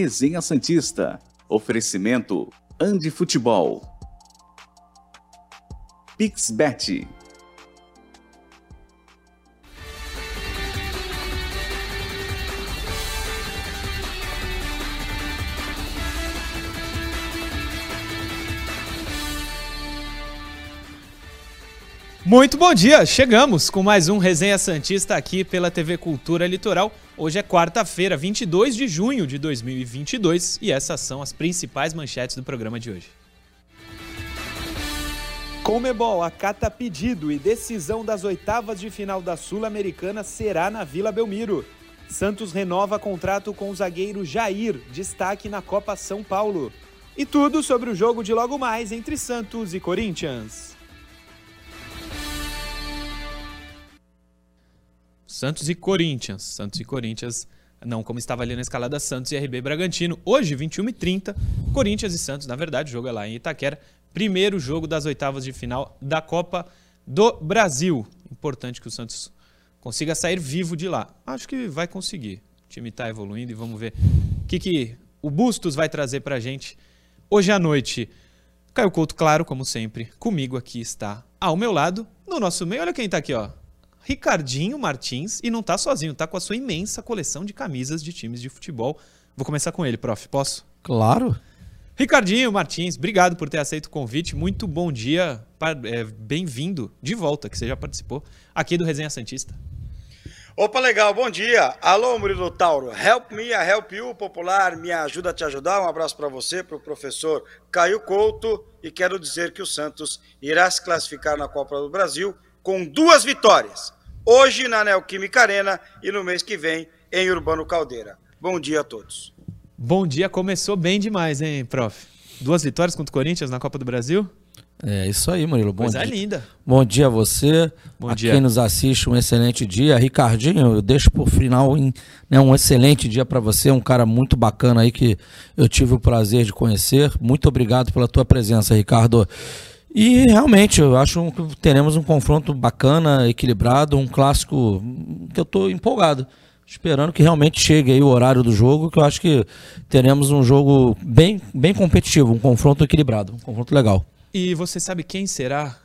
Resenha Santista. Oferecimento Andi Futebol. Pixbet. Muito bom dia! Chegamos com mais um Resenha Santista aqui pela TV Cultura Litoral. Hoje é quarta-feira, 22 de junho de 2022 e essas são as principais manchetes do programa de hoje. Comebol acata pedido e decisão das oitavas de final da Sul-Americana será na Vila Belmiro. Santos renova contrato com o zagueiro Jair, destaque na Copa São Paulo. E tudo sobre o jogo de logo mais entre Santos e Corinthians. Santos e Corinthians. Santos e Corinthians, não como estava ali na escalada Santos e RB Bragantino. Hoje, 21h30, Corinthians e Santos, na verdade, o jogo é lá em Itaquera. Primeiro jogo das oitavas de final da Copa do Brasil. Importante que o Santos consiga sair vivo de lá. Acho que vai conseguir. O time está evoluindo e vamos ver o que, que o Bustos vai trazer para a gente hoje à noite. Caio Couto, claro, como sempre, comigo aqui está ao meu lado, no nosso meio. Olha quem está aqui, ó. Ricardinho Martins e não tá sozinho, tá com a sua imensa coleção de camisas de times de futebol. Vou começar com ele, prof. Posso? Claro. Ricardinho Martins, obrigado por ter aceito o convite. Muito bom dia. É, Bem-vindo de volta, que você já participou aqui do Resenha Santista. Opa, legal, bom dia. Alô, Murilo Tauro. Help me, I help you, popular, me ajuda a te ajudar. Um abraço para você, para o professor Caio Couto. E quero dizer que o Santos irá se classificar na Copa do Brasil com duas vitórias. Hoje na Neoquímica Arena e no mês que vem em Urbano Caldeira. Bom dia a todos. Bom dia, começou bem demais, hein, prof? Duas vitórias contra o Corinthians na Copa do Brasil? É isso aí, Murilo. Bom Coisa dia. linda. Bom dia a você. Bom a dia. quem nos assiste, um excelente dia. Ricardinho, eu deixo por final em, né, um excelente dia para você, um cara muito bacana aí que eu tive o prazer de conhecer. Muito obrigado pela tua presença, Ricardo. E realmente, eu acho que teremos um confronto bacana, equilibrado, um clássico que eu estou empolgado. Esperando que realmente chegue aí o horário do jogo, que eu acho que teremos um jogo bem, bem competitivo, um confronto equilibrado, um confronto legal. E você sabe quem será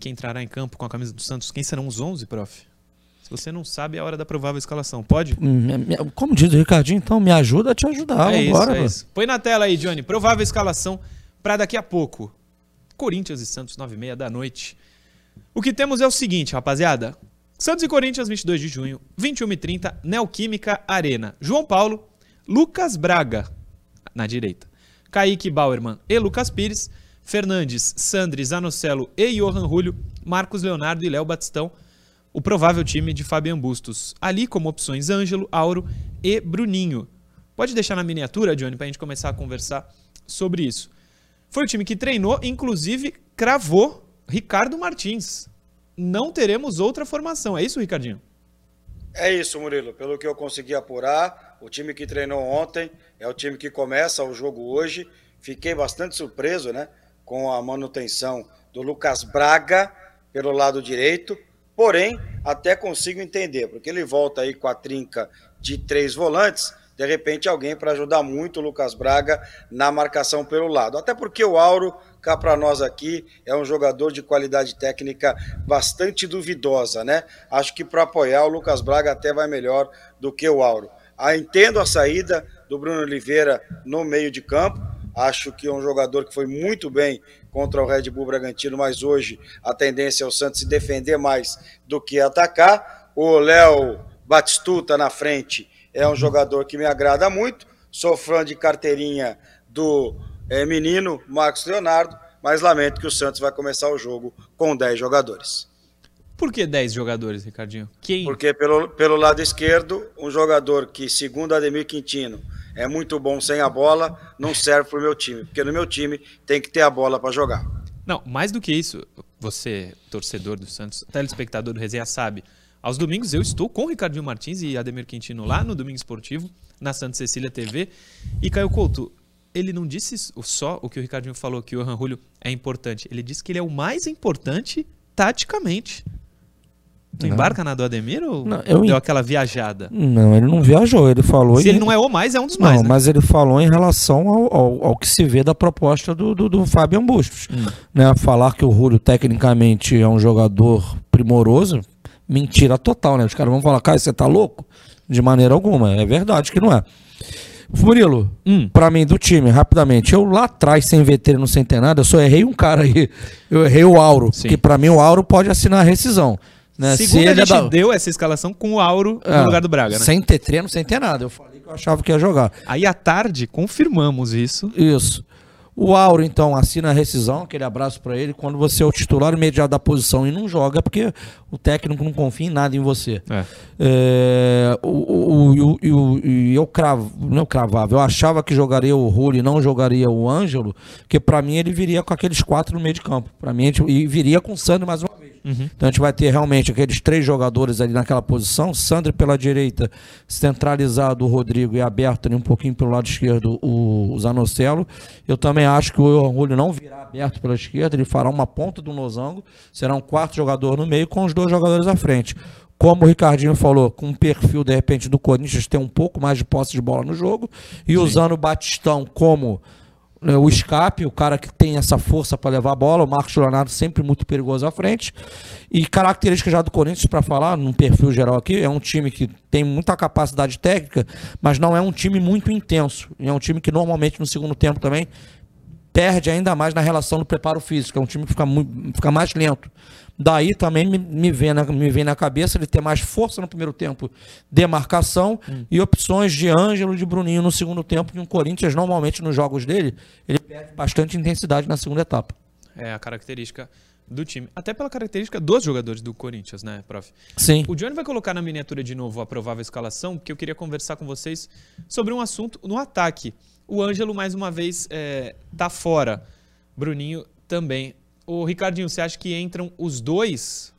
que entrará em campo com a camisa do Santos? Quem serão os 11, prof? Se você não sabe, é a hora da provável escalação. Pode? Hum, me- Como diz o Ricardinho, então me ajuda a te ajudar. é isso, vambora, é mano. isso. Põe na tela aí, Johnny. Provável escalação para daqui a pouco. Corinthians e Santos, 9h30 da noite. O que temos é o seguinte, rapaziada. Santos e Corinthians, 22 de junho, 21h30, Neoquímica Arena. João Paulo, Lucas Braga, na direita. Kaique Bauerman e Lucas Pires. Fernandes, Sandri, Zanocelo e Johan Julio. Marcos Leonardo e Léo Batistão. O provável time de Fabian Bustos. Ali como opções Ângelo, Auro e Bruninho. Pode deixar na miniatura, Johnny, pra gente começar a conversar sobre isso. Foi o time que treinou, inclusive cravou Ricardo Martins. Não teremos outra formação. É isso, Ricardinho? É isso, Murilo. Pelo que eu consegui apurar, o time que treinou ontem é o time que começa o jogo hoje. Fiquei bastante surpreso, né? Com a manutenção do Lucas Braga pelo lado direito. Porém, até consigo entender, porque ele volta aí com a trinca de três volantes. De repente, alguém para ajudar muito o Lucas Braga na marcação pelo lado. Até porque o Auro, cá para nós aqui, é um jogador de qualidade técnica bastante duvidosa, né? Acho que para apoiar o Lucas Braga até vai melhor do que o Auro. Ah, entendo a saída do Bruno Oliveira no meio de campo. Acho que é um jogador que foi muito bem contra o Red Bull Bragantino, mas hoje a tendência é o Santos se defender mais do que atacar. O Léo Batistuta na frente é um jogador que me agrada muito. Sou fã de carteirinha do eh, menino Marcos Leonardo, mas lamento que o Santos vai começar o jogo com 10 jogadores. Por que 10 jogadores, Ricardinho? Quem? Porque pelo, pelo lado esquerdo, um jogador que, segundo Ademir Quintino, é muito bom sem a bola, não serve para o meu time. Porque no meu time tem que ter a bola para jogar. Não, mais do que isso, você, torcedor do Santos, telespectador do Resenha, sabe. Aos domingos eu estou com o Ricardinho Martins e Ademir Quintino lá no Domingo Esportivo, na Santa Cecília TV. E Caio Couto, ele não disse só o que o Ricardinho falou, que o Johan Julio é importante. Ele disse que ele é o mais importante taticamente. Tu embarca na do Ademir ou Não, eu deu aquela viajada? Não, ele não viajou, ele falou. Se em- ele não é o mais, é um dos Não, mais, né? mas ele falou em relação ao, ao, ao que se vê da proposta do, do, do Fabian Bustos. Hum. Né, falar que o Julio tecnicamente é um jogador primoroso, mentira total, né? Os caras vão falar, cara, você tá louco? De maneira alguma. É verdade que não é. Murilo, Hum. pra mim, do time, rapidamente, eu lá atrás, sem veterano, sem ter nada, eu só errei um cara aí. Eu errei o Auro. Sim. Que pra mim o Auro pode assinar a rescisão. Né? Se Segundo a ele é gente da- deu essa escalação com o Auro É, no lugar do Braga, né? Sem ter treino, sem ter nada. Eu falei que eu achava que ia jogar. Aí à tarde confirmamos isso. Isso. O Auro, então, assina a rescisão, aquele abraço pra ele. Quando você é o titular imediato da posição e não joga, é porque o técnico não confia em nada em você. É. É, o, o, o, o- eu cravo, não eu cravava, eu achava que jogaria o Rulli e não jogaria o Ângelo, porque pra mim ele viria com aqueles quatro no meio de campo. Para mim, e viria com o Sandro mais uma vez. Então a gente vai ter realmente aqueles três jogadores ali naquela posição, Sandro pela direita, centralizado o Rodrigo e aberto ali um pouquinho pelo lado esquerdo o, o Zanocelo. Eu também acho que o Rulli não virá aberto pela esquerda, ele fará uma ponta do losango, será um quarto jogador no meio com os dois jogadores à frente como o Ricardinho falou, com um perfil, de repente, do Corinthians ter um pouco mais de posse de bola no jogo, e usando o Batistão como o escape, o cara que tem essa força para levar a bola, o Marcos Leonardo sempre muito perigoso à frente. E característica já do Corinthians, para falar, num perfil geral aqui, é um time que tem muita capacidade técnica, mas não é um time muito intenso. É um time que normalmente no segundo tempo também perde ainda mais na relação do preparo físico. É um time que fica, muito, fica mais lento. Daí também me, me, vem na, me vem na cabeça ele ter mais força no primeiro tempo de marcação e opções de Ângelo e de Bruninho no segundo tempo, que o Corinthians normalmente nos jogos dele, ele perde bastante intensidade na segunda etapa. É a característica do time. Até pela característica dos jogadores do Corinthians, né, prof? Sim. O Johnny vai colocar na miniatura de novo a provável escalação, porque eu queria conversar com vocês sobre um assunto no ataque. O Ângelo, mais uma vez, é, tá fora. Bruninho também. O Ricardinho, você acha que entram os dois?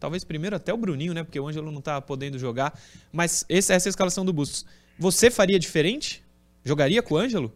Talvez primeiro até o Bruninho, né? Porque o Ângelo não tá podendo jogar. Mas essa é a escalação do Bustos. Você faria diferente? Jogaria com o Ângelo?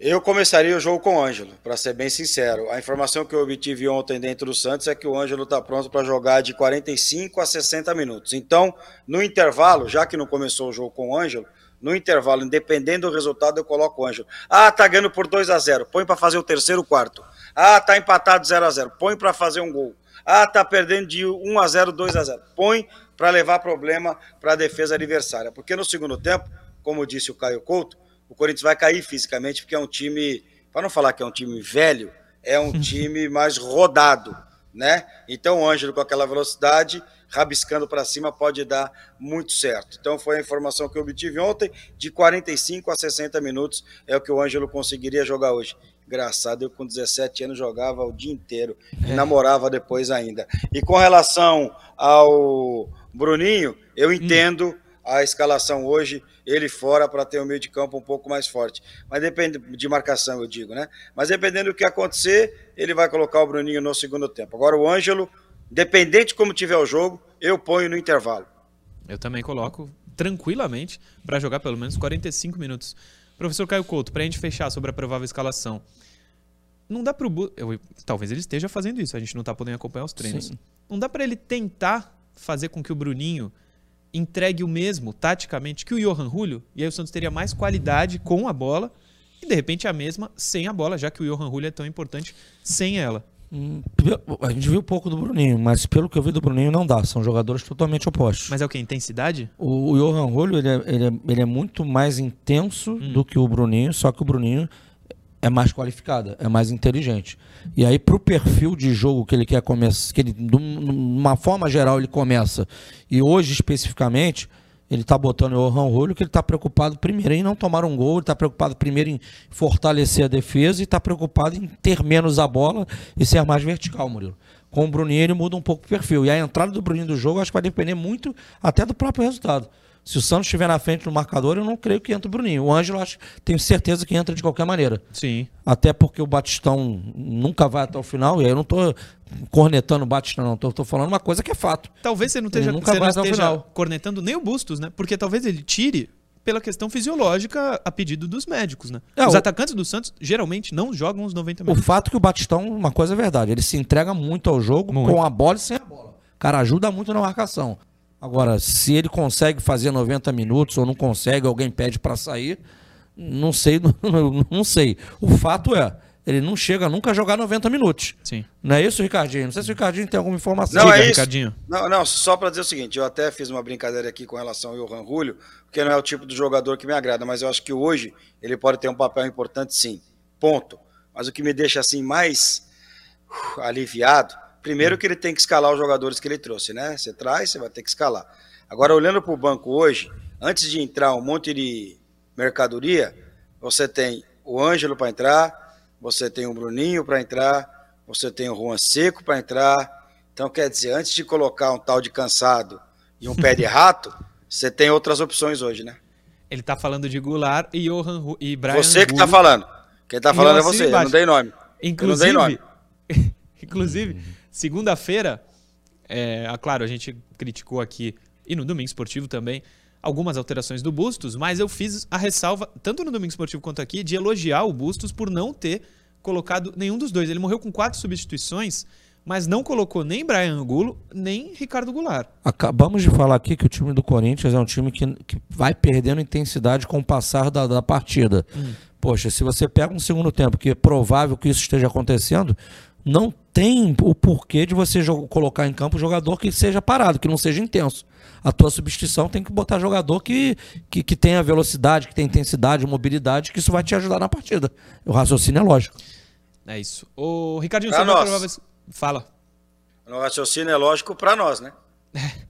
Eu começaria o jogo com o Ângelo, para ser bem sincero. A informação que eu obtive ontem dentro do Santos é que o Ângelo está pronto para jogar de 45 a 60 minutos. Então, no intervalo, já que não começou o jogo com o Ângelo, no intervalo, independendo do resultado, eu coloco o Ângelo. Ah, tá ganhando por 2 a 0 põe para fazer o terceiro quarto. Ah, tá empatado 0 a 0 põe para fazer um gol. Ah, tá perdendo de 1 a 0 2 a 0 põe para levar problema para a defesa adversária. Porque no segundo tempo, como disse o Caio Couto, o Corinthians vai cair fisicamente, porque é um time, para não falar que é um time velho, é um time mais rodado, né? Então o Ângelo com aquela velocidade, rabiscando para cima, pode dar muito certo. Então foi a informação que eu obtive ontem, de 45 a 60 minutos é o que o Ângelo conseguiria jogar hoje. Engraçado, eu com 17 anos jogava o dia inteiro e namorava depois ainda. E com relação ao Bruninho, eu entendo a escalação hoje, ele fora para ter o meio de campo um pouco mais forte. Mas depende de marcação, eu digo, né? Mas dependendo do que acontecer, ele vai colocar o Bruninho no segundo tempo. Agora o Ângelo, dependente de como tiver o jogo, eu ponho no intervalo. Eu também coloco tranquilamente para jogar pelo menos 45 minutos. Professor Caio Couto, para a gente fechar sobre a provável escalação, não dá para o talvez ele esteja fazendo isso, a gente não está podendo acompanhar os treinos. Sim. Não dá para ele tentar fazer com que o Bruninho entregue o mesmo taticamente que o Johan Julio, e aí o Santos teria mais qualidade com a bola e de repente a mesma sem a bola, já que o Johan Julio é tão importante sem ela. Hum, A gente viu pouco do Bruninho, mas pelo que eu vi do Bruninho não dá. São jogadores totalmente opostos. Mas é o que? Intensidade? O, o Johan Julio, ele é, ele, é, ele é muito mais intenso do que o Bruninho, só que o Bruninho é mais qualificado, é mais inteligente. E aí, pro perfil de jogo que ele quer começar, que ele, de uma forma geral, ele começa, e hoje especificamente, ele tá botando o Julio, que ele tá preocupado primeiro em não tomar um gol, ele tá preocupado primeiro em fortalecer a defesa e tá preocupado em ter menos a bola e ser mais vertical, Murilo. Com o Bruninho ele muda um pouco o perfil. E a entrada do Bruninho do jogo acho que vai depender muito até do próprio resultado. Se o Santos estiver na frente no marcador, eu não creio que entre o Bruninho. O Ângelo, acho, tenho certeza que entra de qualquer maneira. Sim. Até porque o Batistão nunca vai até o final, e aí eu não tô cornetando o Batistão, não. Tô falando uma coisa que é fato. Talvez você não Ele esteja, nunca você não vai até o esteja final. cornetando nem o Bustos, né? Porque talvez ele tire pela questão fisiológica a pedido dos médicos, né? É, os o- atacantes do Santos geralmente não jogam os 90 O minutos. fato é que o Batistão, uma coisa é verdade, ele se entrega muito ao jogo Muito. com a bola e sem a bola. O cara ajuda muito na marcação. Agora, se ele consegue fazer 90 minutos ou não consegue, alguém pede para sair, não sei, não, não sei. O fato é, ele não chega nunca a jogar 90 minutos. Sim. Não é isso, Ricardinho? Não sei se o Ricardinho tem alguma informação. Não, Diga, é isso. Ricardinho. Não, não, só para dizer o seguinte, eu até fiz uma brincadeira aqui com relação ao Johan Julio, porque não é o tipo de jogador que me agrada, mas eu acho que hoje ele pode ter um papel importante sim. Ponto. Mas o que me deixa assim mais uh, aliviado, primeiro que ele tem que escalar os jogadores que ele trouxe, né? Você traz, você vai ter que escalar. Agora, olhando para o banco hoje, antes de entrar um monte de mercadoria, você tem o Ângelo para entrar, você tem o Bruninho para entrar, você tem o Juan Seco para entrar. Então, quer dizer, antes de colocar um tal de cansado e um pé de rato, você tem outras opções hoje, né? Ele tá falando de Goulart e Johan Ru- e Brian Você que tá Angulo. falando. Quem tá E falando é você, eu não dei nome. Inclusive, Eu não dei nome. inclusive segunda-feira, é, ah, claro, a gente criticou aqui, e no Domingo Esportivo também, algumas alterações do Bustos, mas eu fiz a ressalva, tanto no Domingo Esportivo quanto aqui, de elogiar o Bustos por não ter colocado nenhum dos dois. Ele morreu com quatro substituições, mas não colocou nem Brian Angulo, nem Ricardo Goulart. Acabamos de falar aqui que o time do Corinthians é um time que, que vai perdendo intensidade com o passar da, da partida. Poxa, se você pega um segundo tempo, que é provável que isso esteja acontecendo, não tem o porquê de você colocar em campo um jogador que seja parado, que não seja intenso. A tua substituição tem que botar jogador que, que, que tenha velocidade, que tenha intensidade, mobilidade, que isso vai te ajudar na partida. O raciocínio é lógico. É isso. O Ricardinho, Pra a nós. provável- Fala. O raciocínio é lógico para nós, né?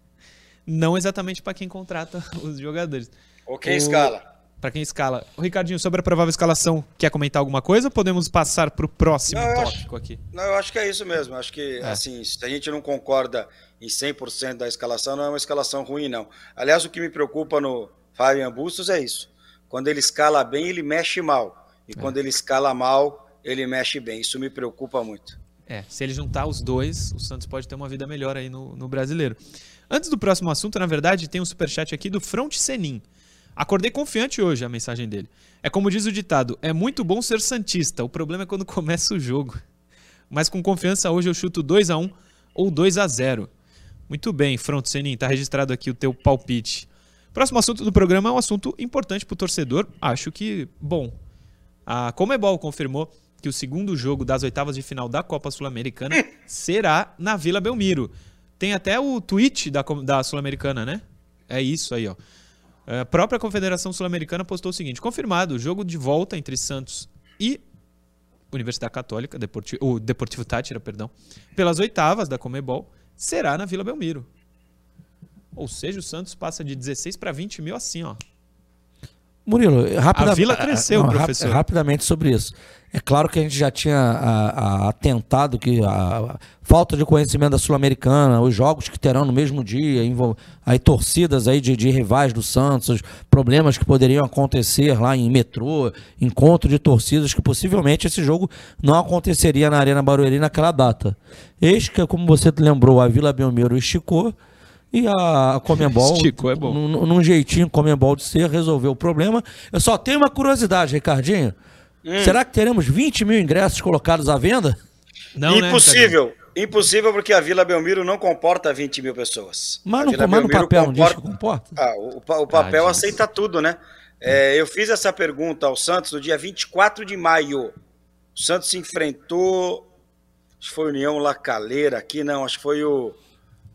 Não exatamente para quem contrata os jogadores. Ou quem O- escala. Para quem escala. O Ricardinho, sobre a provável escalação, quer comentar alguma coisa ou podemos passar para o próximo Não, eu acho- tópico aqui? Não, eu acho que é isso mesmo. Acho que, É. assim, se a gente não concorda em 100% da escalação, não é uma escalação ruim, não. Aliás, o que me preocupa no Fabian Bustos é isso. Quando ele escala bem, ele mexe mal. E É. quando ele escala mal, ele mexe bem. Isso me preocupa muito. É, se ele juntar os dois, o Santos pode ter uma vida melhor aí no, no brasileiro. Antes do próximo assunto, na verdade, tem um superchat aqui do Front Senin. Acordei confiante hoje, a mensagem dele. É como diz o ditado: é muito bom ser Santista, o problema é quando começa o jogo. Mas com confiança hoje eu chuto 2 a 1 ou 2 a 0 Muito bem, Front Senin, tá registrado aqui o teu palpite. Próximo assunto do programa é um assunto importante pro torcedor. Acho que, bom, a Comebol confirmou que o segundo jogo das oitavas de final da Copa Sul-Americana será na Vila Belmiro. Tem até o tweet da, da Sul-Americana, né? É isso aí, ó. A própria Confederação Sul-Americana postou o seguinte: confirmado, o jogo de volta entre Santos e Universidade Católica, o Deportivo Tátira, perdão, pelas oitavas da Comebol, será na Vila Belmiro. Ou seja, o Santos passa de 16 para 20 mil assim, ó. Murilo, rapida... A vila cresceu, rap- professor. rapidamente sobre isso. É claro que a gente já tinha a- a- atentado que a, a falta de conhecimento da Sul-Americana, os jogos que terão no mesmo dia, aí torcidas aí de, de rivais do Santos, os problemas que poderiam acontecer lá em metrô, encontro de torcidas, que possivelmente esse jogo não aconteceria na Arena Barueri naquela data. Eis que, como você lembrou, a Vila Belmiro esticou e a Comembol, Esticou, é bom. num, num jeitinho Comembol de ser, resolveu o problema. Eu só tenho uma curiosidade, Ricardinho. Hum. Será que teremos 20 mil ingressos colocados à venda? Não, né? Impossível. Impossível porque a Vila Belmiro não comporta 20 mil pessoas. Mas Vila mas no papel não diz que comporta- comporta? Ah, o, o papel Ah, aceita tudo, né? É, eu fiz essa pergunta ao Santos no dia 24 de maio. O Santos se enfrentou. Acho que foi União La Calera aqui, não. Acho que foi o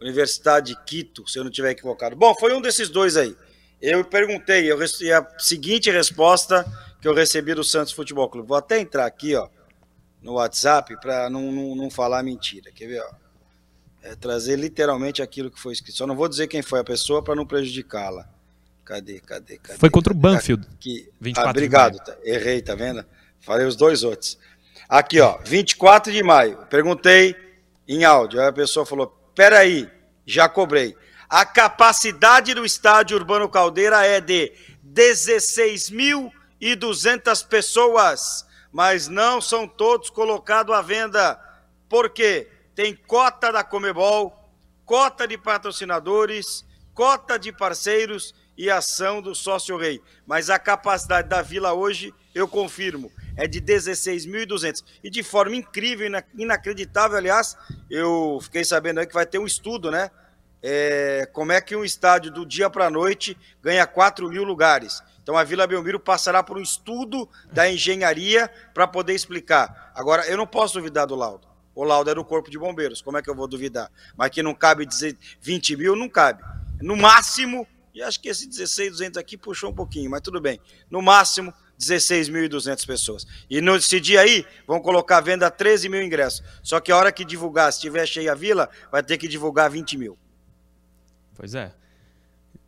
Universidade de Quito, se eu não tiver equivocado. Bom, foi um desses dois aí. Eu perguntei, eu recebi a seguinte resposta que eu recebi do Santos Futebol Clube. Vou até entrar aqui, ó, no WhatsApp para não, não, não falar mentira. Quer ver, ó? É, trazer literalmente aquilo que foi escrito. Só não vou dizer quem foi a pessoa para não prejudicá-la. Cadê, cadê, cadê? Foi contra o? Banfield. Aqui. 24 ah, de obrigado. maio. tá. Errei, tá vendo? Falei os dois outros. Aqui, ó, 24 de maio. Perguntei em áudio. Aí a pessoa falou: peraí, já cobrei. A capacidade do estádio Urbano Caldeira é de 16.200 pessoas, mas não são todos colocados à venda. Por quê? Tem cota da Comebol, cota de patrocinadores, cota de parceiros e ação do sócio rei. Mas a capacidade da vila hoje, eu confirmo, é de 16.200. E de forma incrível, inacreditável, aliás, eu fiquei sabendo aí que vai ter um estudo, né? É, como é que um estádio do dia para a noite ganha 4 mil lugares. Então a Vila Belmiro passará por um estudo da engenharia para poder explicar. Agora, eu não posso duvidar do laudo. O laudo é do Corpo de Bombeiros, como é que eu vou duvidar? Mas que não cabe dizer 20 mil, não cabe. No máximo, e acho que esse 16.200 aqui puxou um pouquinho, mas tudo bem. No máximo, 16.200 pessoas. E nesse dia aí, vão colocar à venda 13 mil ingressos. Só que a hora que divulgar, se estiver cheia a vila, vai ter que divulgar 20 mil. Pois é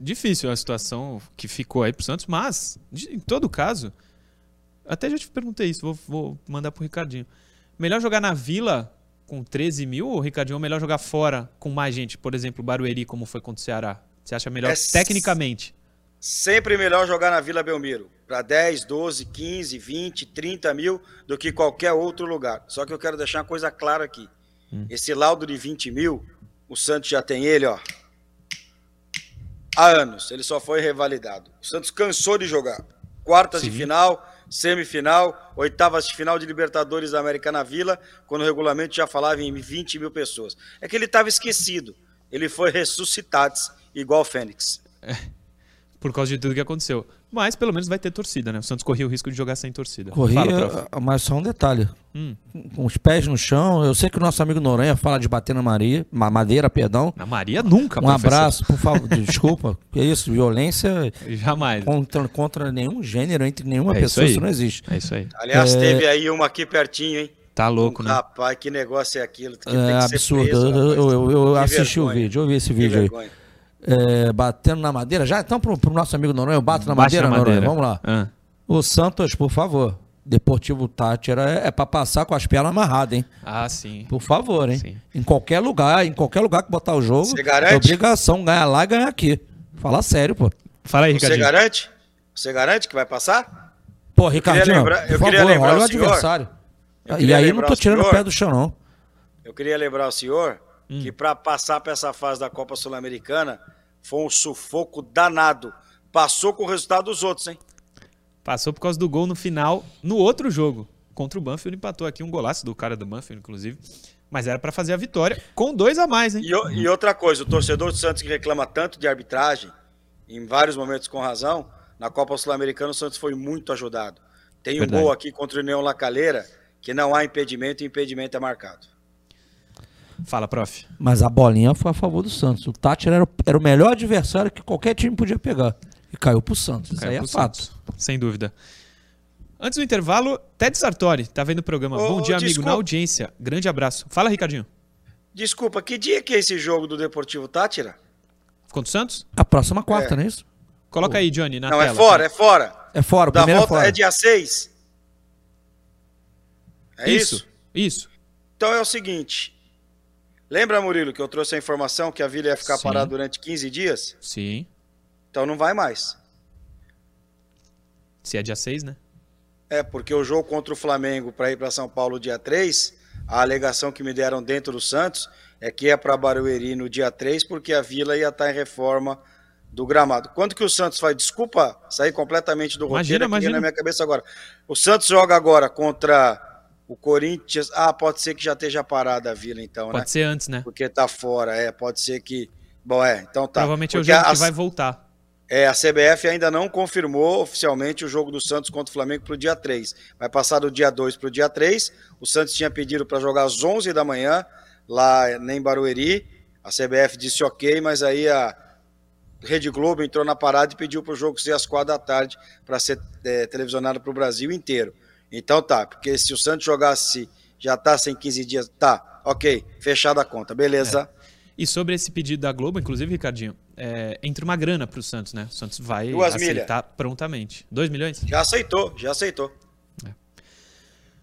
difícil a situação que ficou aí pro Santos, mas, em todo caso, até já te perguntei isso, vou, vou mandar pro Ricardinho. Melhor jogar na Vila com 13 mil ou, Ricardinho, ou melhor jogar fora com mais gente? Por exemplo, Barueri, como foi contra o Ceará? Você acha melhor é tecnicamente? Sempre melhor jogar na Vila Belmiro. Para 10, 12, 15, 20, 30 mil do que qualquer outro lugar. Só que eu quero deixar uma coisa clara aqui. Hum. Esse laudo de 20 mil, o Santos já tem ele, ó há anos. Ele só foi revalidado. O Santos cansou de jogar. Quartas Sim. de final, semifinal, oitavas de final de Libertadores da América na Vila, quando o regulamento já falava em 20 mil pessoas. É que ele estava esquecido. Ele foi ressuscitado, igual o Fênix. É, por causa de tudo que aconteceu. Mas pelo menos vai ter torcida, né? O Santos corria o risco de jogar sem torcida. Corria, Fala, mas só um detalhe. Hum. Com os pés no chão, eu sei que o nosso amigo Noronha fala de bater na Maria, madeira, perdão. Na Maria nunca, Um professor. abraço, por favor. Desculpa. Que isso, violência. Jamais. Contra, contra nenhum gênero, entre nenhuma é pessoa, isso, isso, não existe. É isso aí. Aliás, é... teve aí uma aqui pertinho, hein? Tá louco, um, né? Rapaz, que negócio é aquilo? Que é absurdo. Preso, eu, eu, eu, assisti vergonha. o vídeo, eu vi esse vídeo que aí. É, batendo na madeira. Já então pro, pro nosso amigo Noronha, eu bato na madeira, na madeira. Noronha, vamos lá. Ah. O Santos, por favor. Deportivo Tátira é, é para passar com as pernas amarradas, hein? Ah, sim. Por favor, hein? Sim. Em qualquer lugar, em qualquer lugar que botar o jogo, Você garante? é obrigação ganhar lá e ganhar aqui. Fala sério, pô. Fala aí, Ricardinho. Você garante? Você garante que vai passar? Pô, Ricardinho, lembrar, por favor, olha o, o adversário. E aí não tô tirando o pé do chão, não. Eu queria lembrar o senhor hum. que para passar para essa fase da Copa Sul-Americana foi um sufoco danado. Passou com o resultado dos outros, hein? Passou por causa do gol no final, no outro jogo. Contra o Banfield empatou aqui um golaço do cara do Banfield, inclusive. Mas era para fazer a vitória com dois a mais, hein? E, e, outra coisa, o torcedor do Santos que reclama tanto de arbitragem, em vários momentos com razão, na Copa Sul-Americana o Santos foi muito ajudado. Tem Verdade. um gol aqui contra o União Lacaleira que não há impedimento e impedimento é marcado. Fala, prof. Mas a bolinha foi a favor do Santos. O Tati era, era o melhor adversário que qualquer time podia pegar. E caiu pro Santos. Isso aí é fato. Santos. Sem dúvida. Antes do intervalo, Ted Sartori, tá vendo o programa. Ô, Bom dia, amigo, desculpa. na audiência. Grande abraço. Fala, Ricardinho. Desculpa, que dia que é esse jogo do Deportivo Tátira? Contra o Santos? A próxima quarta, é. não é isso? Coloca aí, Johnny, na não, tela. Não, é fora, é fora. É fora, o da primeiro é volta é, fora. é dia 6. É isso? Isso. isso. Então é o seguinte, Lembra, Murilo, que eu trouxe a informação que a Vila ia ficar Sim. parada durante 15 dias? Sim. Então não vai mais. Se é dia 6, né? É, porque o jogo contra o Flamengo para ir para São Paulo dia 3, a alegação que me deram dentro do Santos é que é para Barueri no dia 3, porque a Vila ia estar tá em reforma do gramado. Quando que o Santos faz? Desculpa sair completamente do imagina, roteiro imagina. na minha cabeça agora. O Santos joga agora contra o Corinthians. Ah, pode ser que já esteja parada a vila, então, pode né? Pode ser antes, né? Porque tá fora, é. Pode ser que. Bom, é, então tá. Provavelmente Porque é o jogo a... que vai voltar. É, a CBF ainda não confirmou oficialmente o jogo do Santos contra o Flamengo para o dia 3. Vai passar do dia 2 para o dia 3. O Santos tinha pedido para jogar às 11 da manhã, lá em Barueri. A CBF disse ok, mas aí a Rede Globo entrou na parada e pediu para o jogo ser às 4 da tarde para ser é, televisionado para o Brasil inteiro. Então tá, porque se o Santos jogasse, já tá sem 15 dias, tá, ok, fechada a conta, beleza. É. E sobre esse pedido da Globo, inclusive, Ricardinho, é, entra uma grana para o Santos, né? O Santos vai Duas aceitar milha. prontamente. 2 milhões? Já aceitou, já aceitou. É.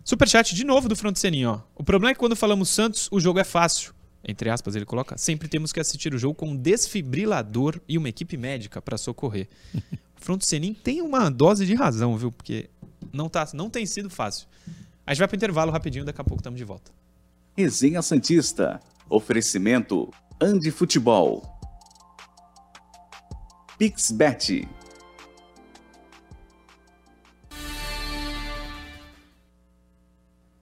Superchat de novo do Front Seninho, ó. O problema é que quando falamos Santos, o jogo é fácil. Entre aspas, ele coloca. Sempre temos que assistir o jogo com um desfibrilador e uma equipe médica para socorrer. o Front Senin tem uma dose de razão, viu? Porque não, tá, não tem sido fácil. A gente vai para o intervalo rapidinho, daqui a pouco estamos de volta. Resenha Santista. Oferecimento Andi Futebol. Pixbet.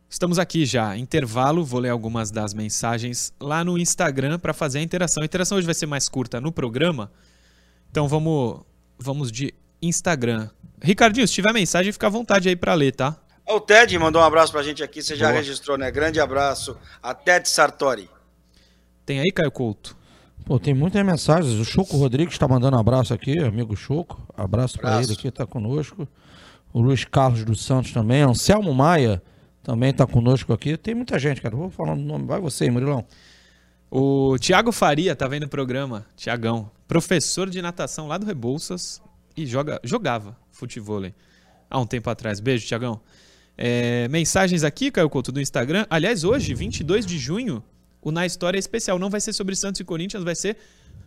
Estamos aqui já, intervalo, vou ler algumas das mensagens lá no Instagram para fazer a interação. A interação hoje vai ser mais curta no programa, então vamos, vamos de Instagram. Ricardinho, se tiver mensagem, fica à vontade aí para ler, tá? O Ted mandou um abraço pra gente aqui, você já Boa. registrou, né? Grande abraço a Ted Sartori. Tem aí, Caio Couto? Pô, tem muitas mensagens. O Choco Rodrigues está mandando um abraço aqui, amigo Choco. Abraço, abraço. para ele aqui, tá conosco. O Luiz Carlos dos Santos também. Anselmo Maia também está conosco aqui. Tem muita gente, cara. Vou falando o nome. Vai você, Murilão. O Tiago Faria tá vendo o programa. Tiagão, professor de natação lá do Rebouças e joga, jogava futebol há um tempo atrás. Beijo, Tiagão. É, mensagens aqui, Caio Couto, do Instagram. Aliás, hoje, 22 de junho, o Na História Especial não vai ser sobre Santos e Corinthians, vai ser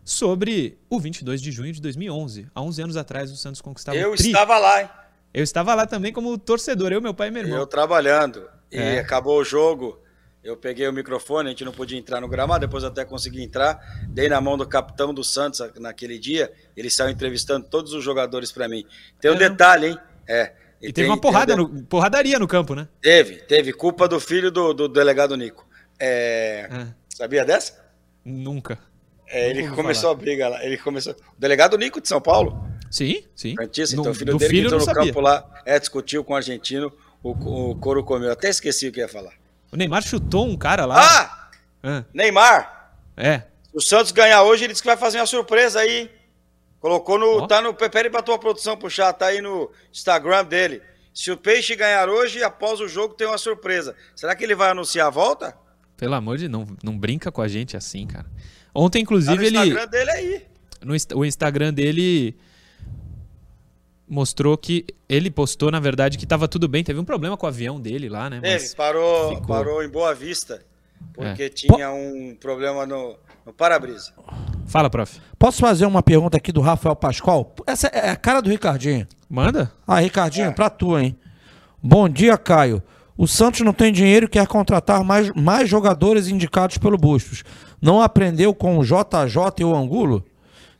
sobre o 22 de junho de 2011. Há 11 anos atrás, o Santos conquistava Eu o tri. estava lá, hein? Eu estava lá também como torcedor, eu, meu pai e meu irmão. Eu trabalhando. É. E acabou o jogo. Eu peguei o microfone, a gente não podia entrar no gramado, depois até consegui entrar. Dei na mão do capitão do Santos naquele dia. Ele saiu entrevistando todos os jogadores para mim. Tem um é, detalhe, hein? É. E, teve tem, uma porrada tem um no, porradaria no campo, né? Teve, teve. Culpa do filho do, do delegado Nico. É... é. Sabia dessa? Nunca. É, ele começou falar. a briga lá. Ele começou. O delegado Nico de São Paulo. Sim, sim. Frentista, então o filho dele filho entrou no sabia. campo lá, é, discutiu com o argentino, o, o couro comeu. Até esqueci o que ia falar. O Neymar chutou um cara lá. Ah! ah. Neymar! É. Se o Santos ganhar hoje, ele disse que vai fazer uma surpresa aí. Colocou no. Oh. Tá no. Pede pra tua produção puxar, tá aí no Instagram dele. Se o Peixe ganhar hoje, após o jogo tem uma surpresa. Será que ele vai anunciar a volta? Pelo amor de Deus, não, não brinca com a gente assim, cara. Ontem, inclusive, tá no ele. O Instagram dele aí. No, o Instagram dele mostrou que ele postou, na verdade, que estava tudo bem. Teve um problema com o avião dele lá, né? Teve, parou, ficou... parou em Boa Vista, porque é. tinha um problema no, no para-brisa. Fala, prof. Posso fazer uma pergunta aqui do Rafael Pascoal? Essa é a cara do Ricardinho. Manda. Ah, Ricardinho, é. pra tu, hein? Bom dia, Caio. O Santos não tem dinheiro e quer contratar mais, mais jogadores indicados pelo Bustos. Não aprendeu com o JJ e o Angulo?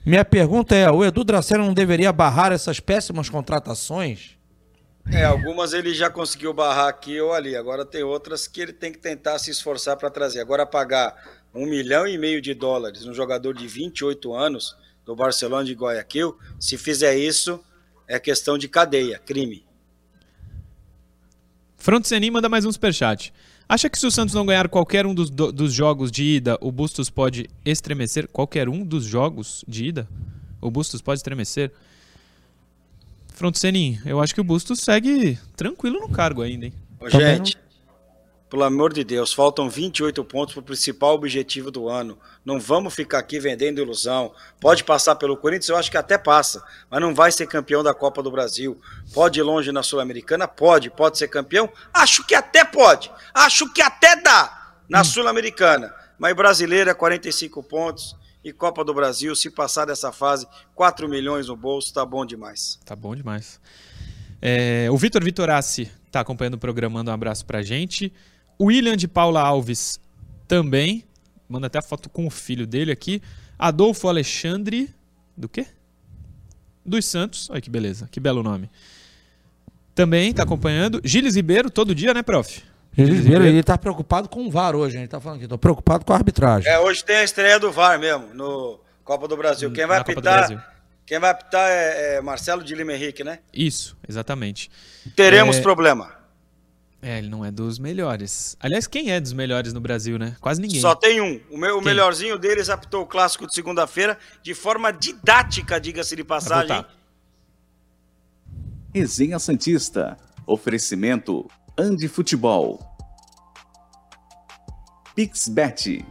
Minha pergunta é: o Edu Dracena não deveria barrar essas péssimas contratações? É, algumas ele já conseguiu barrar aqui ou ali. Agora tem outras que ele tem que tentar se esforçar para trazer. Agora pagar um milhão e meio de dólares um jogador de 28 anos do Barcelona de Guayaquil, se fizer isso, é questão de cadeia, crime. Front Senin manda mais um superchat. Acha que se o Santos não ganhar qualquer um dos, do, dos jogos de ida, o Bustos pode estremecer? Qualquer um dos jogos de ida? O Bustos pode estremecer? Frontsenin, eu acho que o Bustos segue tranquilo no cargo ainda, hein? Ô, gente, pelo amor de Deus, faltam 28 pontos para o principal objetivo do ano. Não vamos ficar aqui vendendo ilusão. Pode passar pelo Corinthians, eu acho que até passa, mas não vai ser campeão da Copa do Brasil. Pode ir longe na Sul-Americana? Pode. Pode ser campeão? Acho que até pode. Acho que até dá na hum. Sul-Americana. Mas brasileira, 45 pontos. E Copa do Brasil, se passar dessa fase, 4 milhões no bolso, tá bom demais. Tá bom demais. É, o Vitor Vitorassi tá acompanhando o programa, manda um abraço pra gente. William de Paula Alves também. Manda até a foto com o filho dele aqui. Adolfo Alexandre. Do quê? Dos Santos. Olha que beleza, que belo nome. Também está acompanhando. Gilles Ribeiro, todo dia, né, prof? Gilles Ribeiro, ele está preocupado com o VAR hoje, ele está falando aqui, estou preocupado com a arbitragem. É, hoje tem a estreia do VAR mesmo, no Copa do Brasil. Quem vai apitar. Quem vai apitar é, é Marcelo de Lima Henrique, né? Isso, exatamente. Teremos é... problema. É, ele não é dos melhores. Aliás, quem é dos melhores no Brasil, né? Quase ninguém. Só tem um. O, meu, o melhorzinho deles apitou o clássico de segunda-feira de forma didática, diga-se de passagem. Resenha Santista. Oferecimento Andi Futebol. Pixbet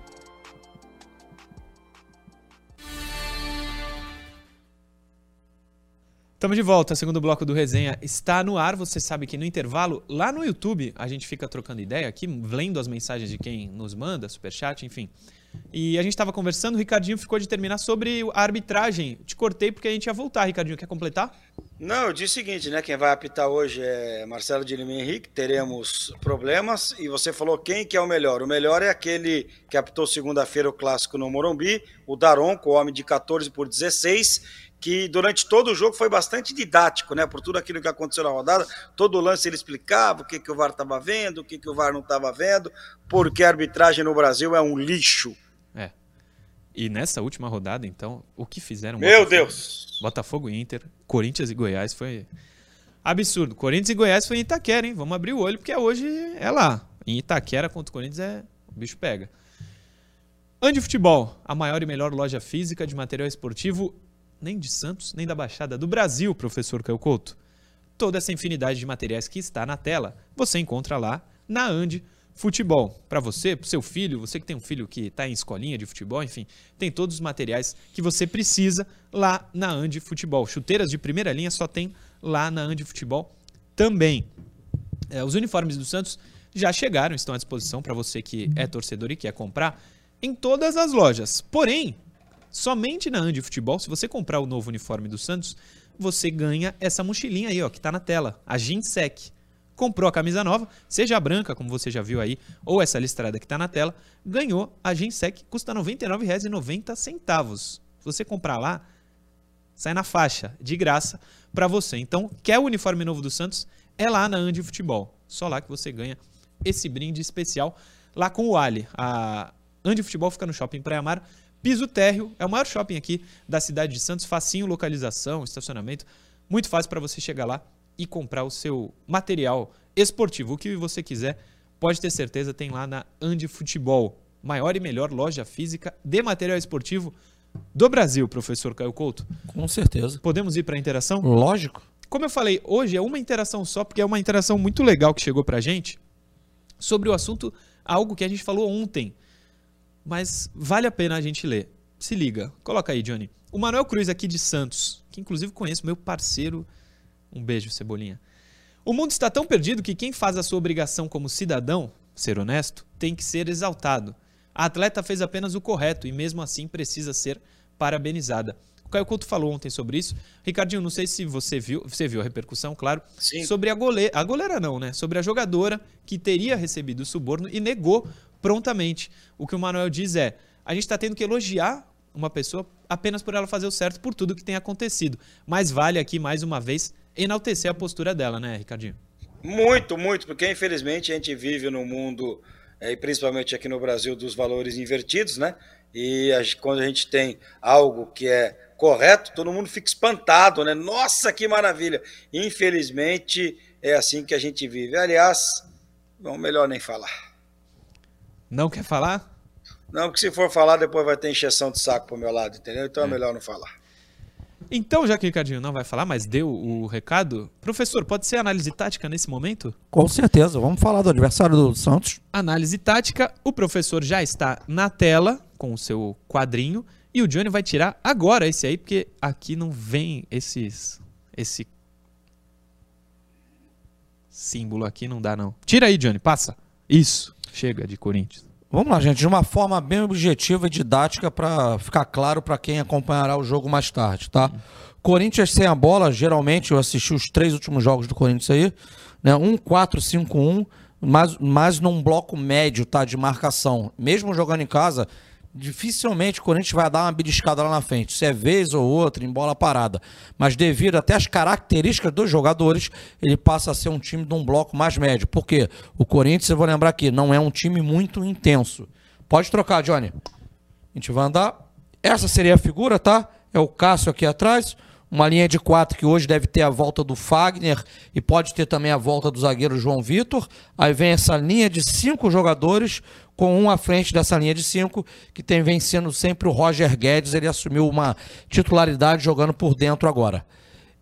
Estamos de volta, segundo bloco do Resenha está no ar. Você sabe que no intervalo, lá no YouTube, a gente fica trocando ideia aqui, lendo as mensagens de quem nos manda, superchat, enfim. E a gente estava conversando, o Ricardinho ficou de terminar sobre a arbitragem. Te cortei porque a gente ia voltar, Ricardinho. Quer completar? Não, eu disse o seguinte, né? Quem vai apitar hoje é Marcelo de Lima Henrique, teremos problemas. E você falou quem que é o melhor. O melhor é aquele que apitou segunda-feira o clássico no Morumbi, o Daronco, o homem de 14 por 16 que durante todo o jogo foi bastante didático, né? Por tudo aquilo que aconteceu na rodada, todo lance ele explicava o que, que o VAR estava vendo, o que, que o VAR não estava vendo, porque a arbitragem no Brasil é um lixo. É. E nessa última rodada, então, o que fizeram? Meu Botafogo, Deus! Botafogo e Inter, Corinthians e Goiás foi absurdo. Corinthians e Goiás foi em Itaquera, hein? Vamos abrir o olho, porque hoje é lá. Em Itaquera contra o Corinthians é. O bicho pega. Andi Futebol, a maior e melhor loja física de material esportivo nem de Santos, nem da Baixada do Brasil, professor Caio Couto. Toda essa infinidade de materiais que está na tela, você encontra lá na Andi Futebol. Para você, para seu filho, você que tem um filho que está em escolinha de futebol, enfim, tem todos os materiais que você precisa lá na Andi Futebol. Chuteiras de primeira linha só tem lá na Andi Futebol também. É, os uniformes do Santos já chegaram, estão à disposição para você que é torcedor e quer comprar em todas as lojas. Porém, Somente na Andi Futebol, se você comprar o novo uniforme do Santos, você ganha essa mochilinha aí, ó, que está na tela, a Ginsec. Comprou a camisa nova, seja a branca, como você já viu aí, ou essa listrada que está na tela, ganhou a Ginsec, custa R$ 99,90. Se você comprar lá, sai na faixa, de graça, para você. Então, quer o uniforme novo do Santos? É lá na Andi Futebol. Só lá que você ganha esse brinde especial lá com o Ali. A Andi Futebol fica no Shopping Praia Mar, Piso térreo, é o maior shopping aqui da cidade de Santos, facinho localização, estacionamento, muito fácil para você chegar lá e comprar o seu material esportivo, o que você quiser, pode ter certeza tem lá na Andi Futebol, maior e melhor loja física de material esportivo do Brasil, professor Caio Couto. Com certeza. Podemos ir para a interação? Lógico. Como eu falei, hoje é uma interação só, porque é uma interação muito legal que chegou para a gente sobre o assunto, algo que a gente falou ontem mas vale a pena a gente ler. Se liga, coloca aí, Johnny. O Manuel Cruz aqui de Santos, que inclusive conheço, meu parceiro. Um beijo, Cebolinha. O mundo está tão perdido que quem faz a sua obrigação como cidadão, ser honesto, tem que ser exaltado. A atleta fez apenas o correto e mesmo assim precisa ser parabenizada. O Caio Couto falou ontem sobre isso. Ricardinho, não sei se você viu, você viu a repercussão, claro, Sim. sobre a goleira, a goleira não, né? Sobre a jogadora que teria recebido o suborno e negou prontamente. O que o Manuel diz é: a gente está tendo que elogiar uma pessoa apenas por ela fazer o certo por tudo que tem acontecido. Mas vale aqui, mais uma vez, enaltecer a postura dela, né, Ricardinho? Muito, muito, porque infelizmente a gente vive num mundo, é, e principalmente aqui no Brasil, dos valores invertidos, né? E quando a gente tem algo que é correto, todo mundo fica espantado, né? Nossa, que maravilha! Infelizmente é assim que a gente vive. Aliás, vamos melhor nem falar. Não quer falar? Não, porque se for falar, depois vai ter encheção de saco pro meu lado, entendeu? Então é, é melhor não falar. Então, já que o Ricardinho não vai falar, mas deu o recado, professor, pode ser análise tática nesse momento? Com certeza, vamos falar do adversário do Santos. Análise tática, o professor já está na tela com o seu quadrinho e o Johnny vai tirar agora esse aí, porque aqui não vem esses. esse símbolo aqui, não dá não. Tira aí, Johnny, passa. Isso. Chega de Corinthians. Vamos lá, gente, de uma forma bem objetiva e didática para ficar claro para quem acompanhará o jogo mais tarde, tá? Uhum. Corinthians sem a bola, geralmente eu assisti os três últimos jogos do Corinthians aí, né? 1 4 5 1, mas mas num bloco médio, tá, de marcação. Mesmo jogando em casa, dificilmente o Corinthians vai dar uma beliscada lá na frente, se é vez ou outra, em bola parada. Mas devido até às características dos jogadores, ele passa a ser um time de um bloco mais médio. Por quê? O Corinthians, eu vou lembrar aqui, não é um time muito intenso. Pode trocar, Johnny. A gente vai andar. Essa seria a figura, tá? É o Cássio aqui atrás. Uma linha de quatro que hoje deve ter a volta do Fagner e pode ter também a volta do zagueiro João Vitor. Aí vem essa linha de cinco jogadores, com um à frente dessa linha de cinco, que tem vencendo sempre o Roger Guedes. Ele assumiu uma titularidade jogando por dentro agora.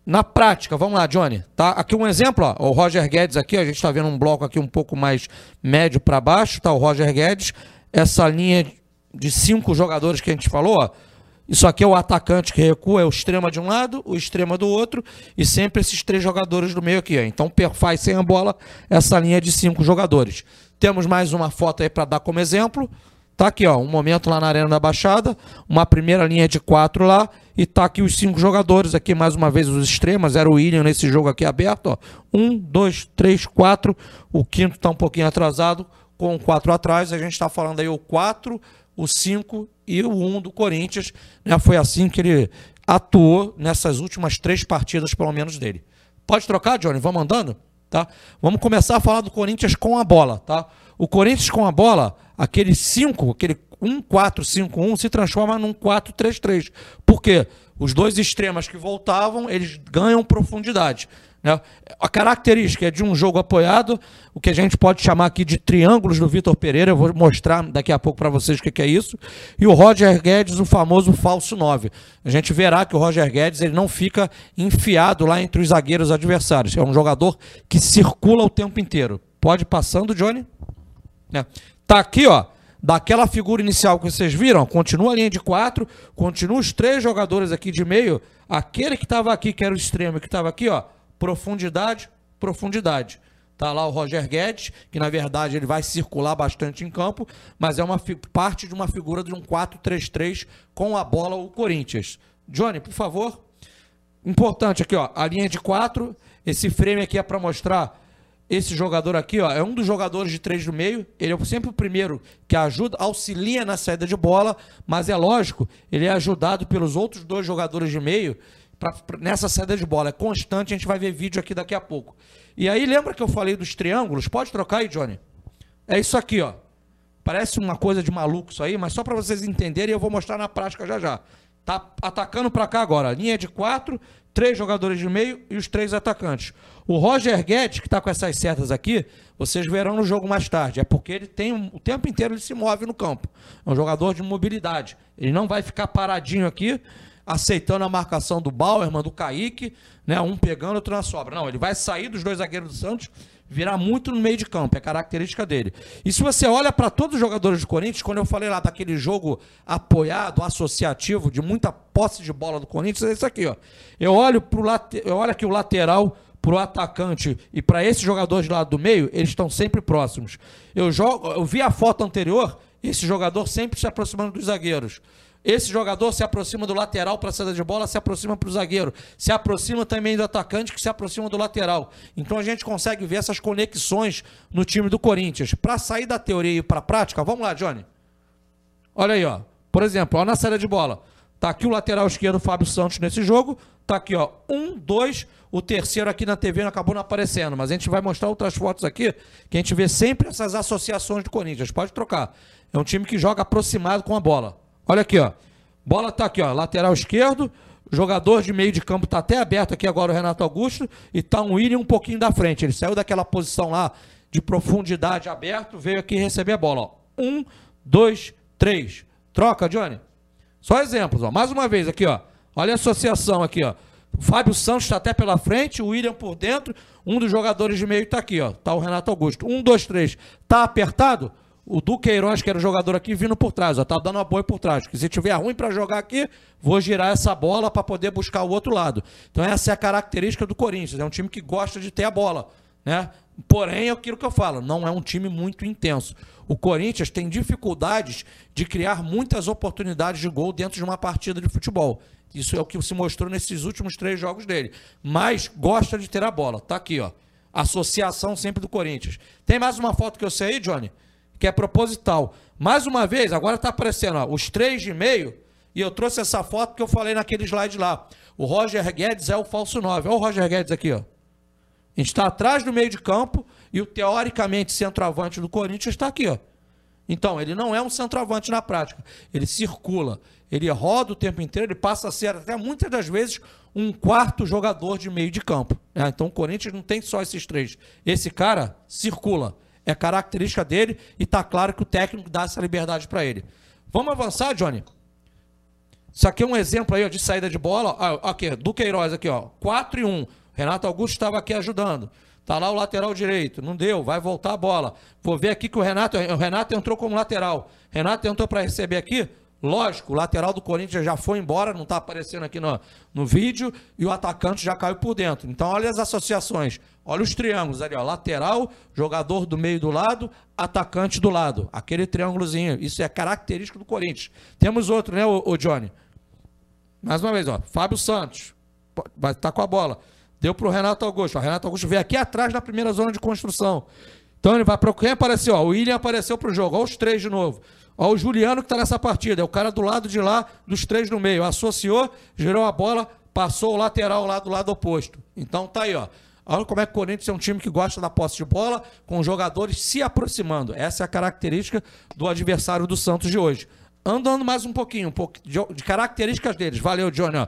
Na prática, vamos lá, Johnny. Tá? Aqui um exemplo, ó, o Roger Guedes aqui, a gente está vendo um bloco aqui um pouco mais médio para baixo, tá? O Roger Guedes, essa linha de cinco jogadores que a gente falou, ó, isso aqui é o atacante que recua, é o extrema de um lado, o extrema do outro, e sempre esses três jogadores do meio aqui. Ó. Então faz sem a bola essa linha de cinco jogadores. Temos mais uma foto aí para dar como exemplo. Tá aqui, ó, um momento lá na Arena da Baixada, uma primeira linha de quatro lá, e tá aqui os cinco jogadores, aqui mais uma vez os extremas, era o William nesse jogo aqui aberto, ó. Um, dois, três, quatro, o quinto tá um pouquinho atrasado, com o quatro atrás, a gente está falando aí o quatro, o cinco e o 1 do Corinthians. Né? Foi assim que ele atuou nessas últimas três partidas, pelo menos, dele. Pode trocar, Johnny? Vamos andando? Tá? Vamos começar a falar do Corinthians com a bola. Tá? O Corinthians com a bola, aquele 5, aquele 1-4-5-1 se transforma num 4-3-3. Por quê? Os dois extremos que voltavam, eles ganham profundidade. Né? A característica é de um jogo apoiado, o que a gente pode chamar aqui de triângulos do Vitor Pereira, eu vou mostrar daqui a pouco para vocês o que, é isso. E o Roger Guedes, o famoso falso 9. A gente verá que o Roger Guedes ele não fica enfiado lá entre os zagueiros adversários. É um jogador que circula o tempo inteiro. Pode ir passando, Johnny? É. Tá aqui, ó daquela figura inicial que vocês viram, continua a linha de quatro, continua os três jogadores aqui de meio, aquele que estava aqui, que era o extremo, que estava aqui, ó, profundidade, profundidade. Tá lá o Roger Guedes, que na verdade ele vai circular bastante em campo, mas é uma parte de uma figura de um 4-3-3 com a bola o Corinthians. Johnny, por favor. Importante aqui, ó, a linha de quatro. Esse frame aqui é para mostrar esse jogador aqui, ó, é um dos jogadores de três do meio. Ele é sempre o primeiro que ajuda, auxilia na saída de bola, mas é lógico, ele é ajudado pelos outros dois jogadores de meio pra, pra, nessa saída de bola. É constante, a gente vai ver vídeo aqui daqui a pouco. E aí, lembra que eu falei dos triângulos? Pode trocar aí, Johnny? É isso aqui, ó. Parece uma coisa de maluco isso aí, mas só para vocês entenderem, eu vou mostrar na prática já já. Tá atacando para cá agora. Linha de quatro, três jogadores de meio e os três atacantes. O Roger Guedes, que está com essas setas aqui, vocês verão no jogo mais tarde. É porque ele tem o tempo inteiro ele se move no campo. É um jogador de mobilidade. Ele não vai ficar paradinho aqui, aceitando a marcação do Bauerman, do Kaique, né? Um pegando, outro na sobra. Não, ele vai sair dos dois zagueiros do Santos, virar muito no meio de campo. É característica dele. E se você olha para todos os jogadores do Corinthians, quando eu falei lá daquele jogo apoiado, associativo, de muita posse de bola do Corinthians, é isso aqui, ó. Eu olho pro late... eu olho aqui o lateral para o atacante e para esse jogador de lado do meio, eles estão sempre próximos. Eu, jogo, eu vi a foto anterior, esse jogador sempre se aproximando dos zagueiros. Esse jogador se aproxima do lateral para a saída de bola, se aproxima para o zagueiro, se aproxima também do atacante que se aproxima do lateral. Então a gente consegue ver essas conexões no time do Corinthians. Para sair da teoria e para a prática, vamos lá, Johnny. Olha aí, ó. Por exemplo, ó, na saída de bola. Tá aqui o lateral esquerdo, Fábio Santos, nesse jogo. Tá aqui, ó. Um, dois, o terceiro aqui na TV acabou não aparecendo, mas a gente vai mostrar outras fotos aqui que a gente vê sempre essas associações do Corinthians. Pode trocar. É um time que joga aproximado com a bola. Olha aqui, ó. Bola tá aqui, ó. Lateral esquerdo. Jogador de meio de campo tá até aberto aqui agora o Renato Augusto. E tá um William um pouquinho da frente. Ele saiu daquela posição lá de profundidade aberto, veio aqui receber a bola. Ó. Um, dois, três. Troca, Johnny. Só exemplos, ó. Mais uma vez aqui, ó. Olha a associação aqui, ó. O Fábio Santos está até pela frente, o William por dentro. Um dos jogadores de meio está aqui, ó. Tá o Renato Augusto. Um, dois, três. Tá apertado? O Duqueiroz, que era o jogador aqui, vindo por trás, ó. Tá dando apoio por trás. Porque se tiver ruim para jogar aqui, vou girar essa bola para poder buscar o outro lado. Então essa é a característica do Corinthians. É um time que gosta de ter a bola, né? Porém, é aquilo que eu falo, não é um time muito intenso. O Corinthians tem dificuldades de criar muitas oportunidades de gol dentro de uma partida de futebol. Isso é o que se mostrou nesses últimos três jogos dele. Mas gosta de ter a bola. Tá aqui, ó. Associação sempre do Corinthians. Tem mais uma foto que eu sei aí, Johnny? Que é proposital. Mais uma vez, agora tá aparecendo, ó, os três de meio. E eu trouxe essa foto que eu falei naquele slide lá. O Roger Guedes é o falso 9. Olha o Roger Guedes aqui, ó. A gente está atrás do meio de campo e o teoricamente centroavante do Corinthians está aqui, ó. Então, ele não é um centroavante na prática. Ele circula, ele roda o tempo inteiro, ele passa a ser até muitas das vezes um quarto jogador de meio de campo. Né? Então, o Corinthians não tem só esses três. Esse cara circula. É característica dele e está claro que o técnico dá essa liberdade para ele. Vamos avançar, Johnny? Isso aqui é um exemplo aí ó, de saída de bola. Ah, aqui, do Queiroz aqui, ó. 4 e 1. Renato Augusto estava aqui ajudando. Tá lá o lateral direito, não deu, vai voltar a bola. Vou ver aqui que o Renato, o Renato entrou como lateral. Renato entrou para receber aqui. Lógico, o lateral do Corinthians já foi embora, não está aparecendo aqui no, no vídeo, e o atacante já caiu por dentro. Então, olha as associações, olha os triângulos ali, ó, lateral, jogador do meio do lado, atacante do lado. Aquele triângulozinho, isso é característico do Corinthians. Temos outro, né, o, Johnny? Mais uma vez, ó, Fábio Santos, vai tá com a bola. Deu para o Renato Augusto. O Renato Augusto veio aqui atrás da primeira zona de construção. Então ele vai para quem apareceu? Ó, o William apareceu para o jogo. Olha os três de novo. Olha o Juliano que está nessa partida. É o cara do lado de lá, dos três no meio. Associou, girou a bola, passou o lateral lá do lado oposto. Então tá aí, ó. Olha como é que o Corinthians é um time que gosta da posse de bola, com os jogadores se aproximando. Essa é a característica do adversário do Santos de hoje. Andando mais um pouquinho, um pouco de, de características deles. Valeu, Johnny. Ó.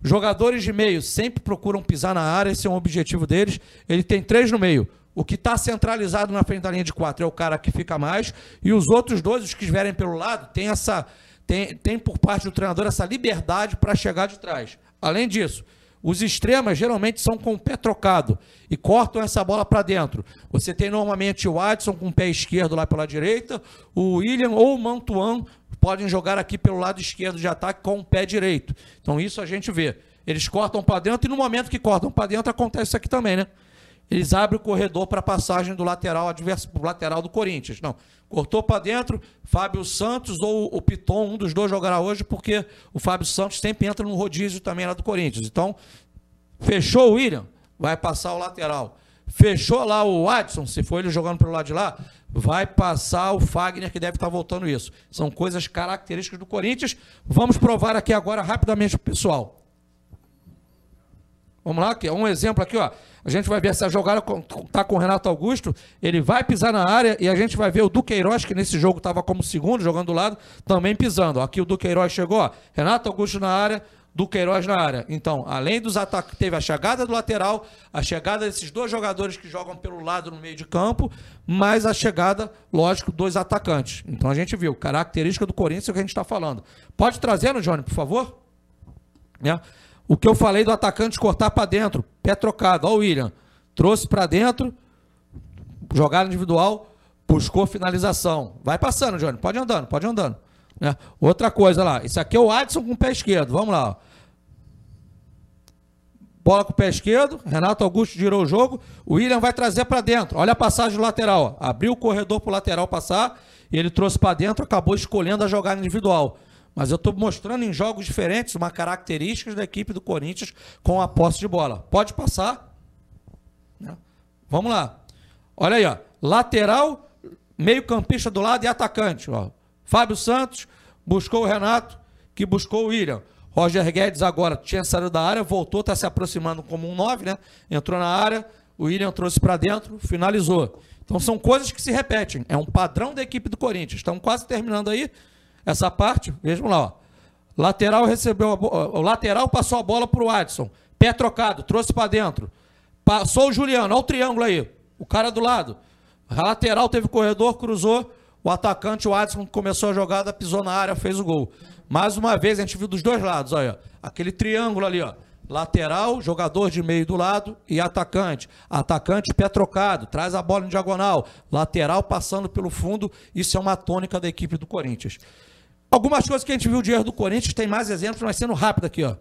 Jogadores de meio sempre procuram pisar na área, esse é um objetivo deles. Ele tem três no meio. O que está centralizado na frente da linha de quatro é o cara que fica mais. E os outros dois, os que estiverem pelo lado, tem essa. Tem, tem por parte do treinador essa liberdade para chegar de trás. Além disso, os extremas geralmente são com o pé trocado e cortam essa bola para dentro. Você tem normalmente o Adson com o pé esquerdo lá pela direita, o William ou o Mantuan podem jogar aqui pelo lado esquerdo de ataque com o pé direito. Então isso a gente vê. Eles cortam para dentro e no momento que cortam para dentro acontece isso aqui também, né? Eles abrem o corredor para a passagem do lateral adverso, lateral do Corinthians. Não, cortou para dentro, Fábio Santos ou o Piton, um dos dois jogará hoje, porque o Fábio Santos sempre entra no rodízio também lá do Corinthians. Então, fechou o William, vai passar o lateral. Fechou lá o Adson, se for ele jogando pelo lado de lá, vai passar o Fagner, que deve estar voltando isso. São coisas características do Corinthians. Vamos provar aqui agora rapidamente para o pessoal. Vamos lá, aqui, um exemplo aqui, ó. A gente vai ver essa jogada tá com o Renato Augusto, ele vai pisar na área e a gente vai ver o Duqueiroz, que nesse jogo estava como segundo, jogando do lado, também pisando. Aqui o Duqueiroz chegou, ó, Renato Augusto na área, Duqueiroz na área. Então, além dos ataques, teve a chegada do lateral, a chegada desses dois jogadores que jogam pelo lado no meio de campo, mais a chegada, lógico, dos atacantes. Então a gente viu, característica do Corinthians é o que a gente está falando. Pode trazer, no Johnny, por favor? Né? O que eu falei do atacante cortar para dentro, pé trocado, ó o William, trouxe para dentro, jogada individual, buscou finalização. Vai passando, Johnny, pode andando, pode andando. Né? Outra coisa lá, isso aqui é o Adson com o pé esquerdo, vamos lá. Ó. Bola com o pé esquerdo, Renato Augusto girou o jogo, o William vai trazer para dentro. Olha a passagem do lateral, ó. abriu o corredor para o lateral passar, ele trouxe para dentro, acabou escolhendo a jogada individual. Mas eu estou mostrando em jogos diferentes uma característica da equipe do Corinthians com a posse de bola. Pode passar? Né? Vamos lá. Olha aí, ó. Lateral, meio-campista do lado e atacante. Ó. Fábio Santos buscou o Renato, que buscou o William. Roger Guedes agora tinha saído da área, voltou, está se aproximando como um 9, né? Entrou na área, o William trouxe para dentro, finalizou. Então são coisas que se repetem. É um padrão da equipe do Corinthians. Estamos quase terminando aí essa parte, vejam lá, ó. Lateral recebeu a, o lateral passou a bola para o Adson. Pé trocado, trouxe para dentro. Passou o Juliano, olha o triângulo aí. O cara do lado. A lateral teve corredor, cruzou. O atacante, o Adson, começou a jogada, pisou na área, fez o gol. Mais uma vez, a gente viu dos dois lados, olha. Aquele triângulo ali, ó. Lateral, jogador de meio do lado e atacante. Atacante, pé trocado, traz a bola em diagonal. Lateral passando pelo fundo. Isso é uma tônica da equipe do Corinthians. Algumas coisas que a gente viu de erro do Corinthians, tem mais exemplos, mas sendo rápido aqui, ó.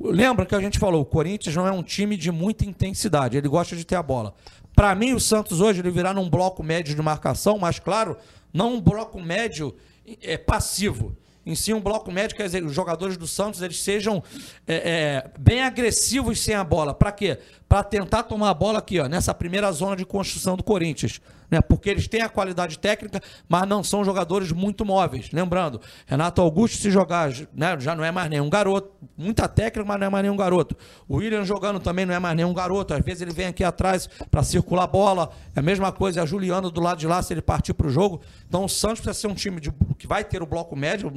Lembra que a gente falou, o Corinthians não é um time de muita intensidade, ele gosta de ter a bola. Para mim, o Santos hoje ele virá num bloco médio de marcação, mas claro, não um bloco médio é, passivo. Em si, um bloco médio, quer dizer, os jogadores do Santos eles sejam é, é, bem agressivos sem a bola. Para quê? Para tentar tomar a bola aqui, ó, nessa primeira zona de construção do Corinthians né? Porque eles têm a qualidade técnica, mas não são jogadores muito móveis. Lembrando, Renato Augusto, se jogar, né, já não é mais nenhum garoto. Muita técnica, mas não é mais nenhum garoto. O William jogando também não é mais nenhum garoto. Às vezes ele vem aqui atrás para circular a bola. É a mesma coisa, é a Juliano do lado de lá, se ele partir para o jogo. Então o Santos precisa ser um time de, que vai ter o bloco médio,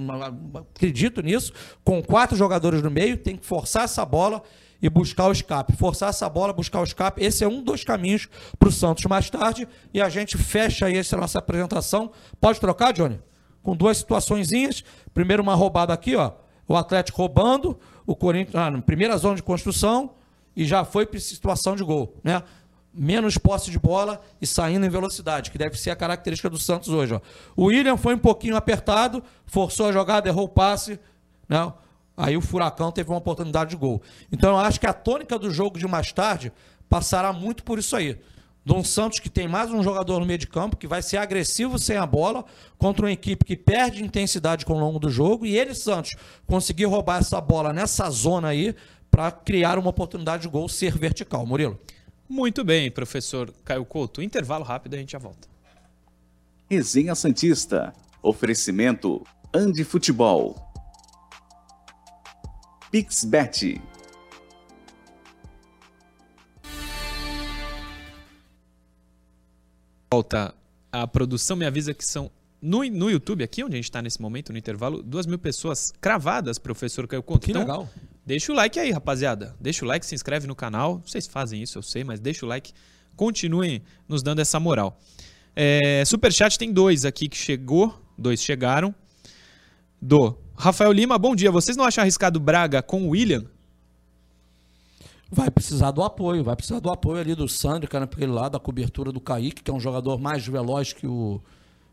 acredito nisso, com quatro jogadores no meio, tem que forçar essa bola e buscar o escape. Forçar essa bola, buscar o escape. Esse é um dos caminhos para o Santos mais tarde. E a gente fecha aí essa nossa apresentação. Pode trocar, Johnny? Com duas situaçõezinhas. Primeiro, uma roubada aqui, ó. O Atlético roubando, o Corinthians, ah, primeira zona de construção, e já foi para situação de gol, né? Menos posse de bola e saindo em velocidade, que deve ser a característica do Santos hoje. Ó. O William foi um pouquinho apertado, forçou a jogada, errou o passe. Né? Aí o Furacão teve uma oportunidade de gol. Então eu acho que a tônica do jogo de mais tarde passará muito por isso aí. Dom Santos, que tem mais um jogador no meio de campo, que vai ser agressivo sem a bola, contra uma equipe que perde intensidade com o longo do jogo, e ele, Santos, conseguir roubar essa bola nessa zona aí para criar uma oportunidade de gol ser vertical. Murilo. Muito bem, professor Caio Couto. Intervalo rápido, a gente já volta. Resenha Santista. Oferecimento Andi Futebol. Pixbet. Volta. A produção me avisa que são no, no YouTube, aqui onde a gente está nesse momento, no intervalo, duas mil pessoas cravadas, professor Caio Couto. Que Então, legal. Deixa o like aí, rapaziada. Deixa o like, se inscreve no canal. Vocês fazem isso, eu sei, mas deixa o like. Continuem nos dando essa moral. É, Superchat tem dois aqui que chegou. Dois chegaram. Do Rafael Lima, bom dia. Vocês não acham arriscado Braga com o William? Vai precisar do apoio, vai precisar do apoio ali do Sandro, cara, naquele lado, da cobertura do Kaique, que é um jogador mais veloz que o,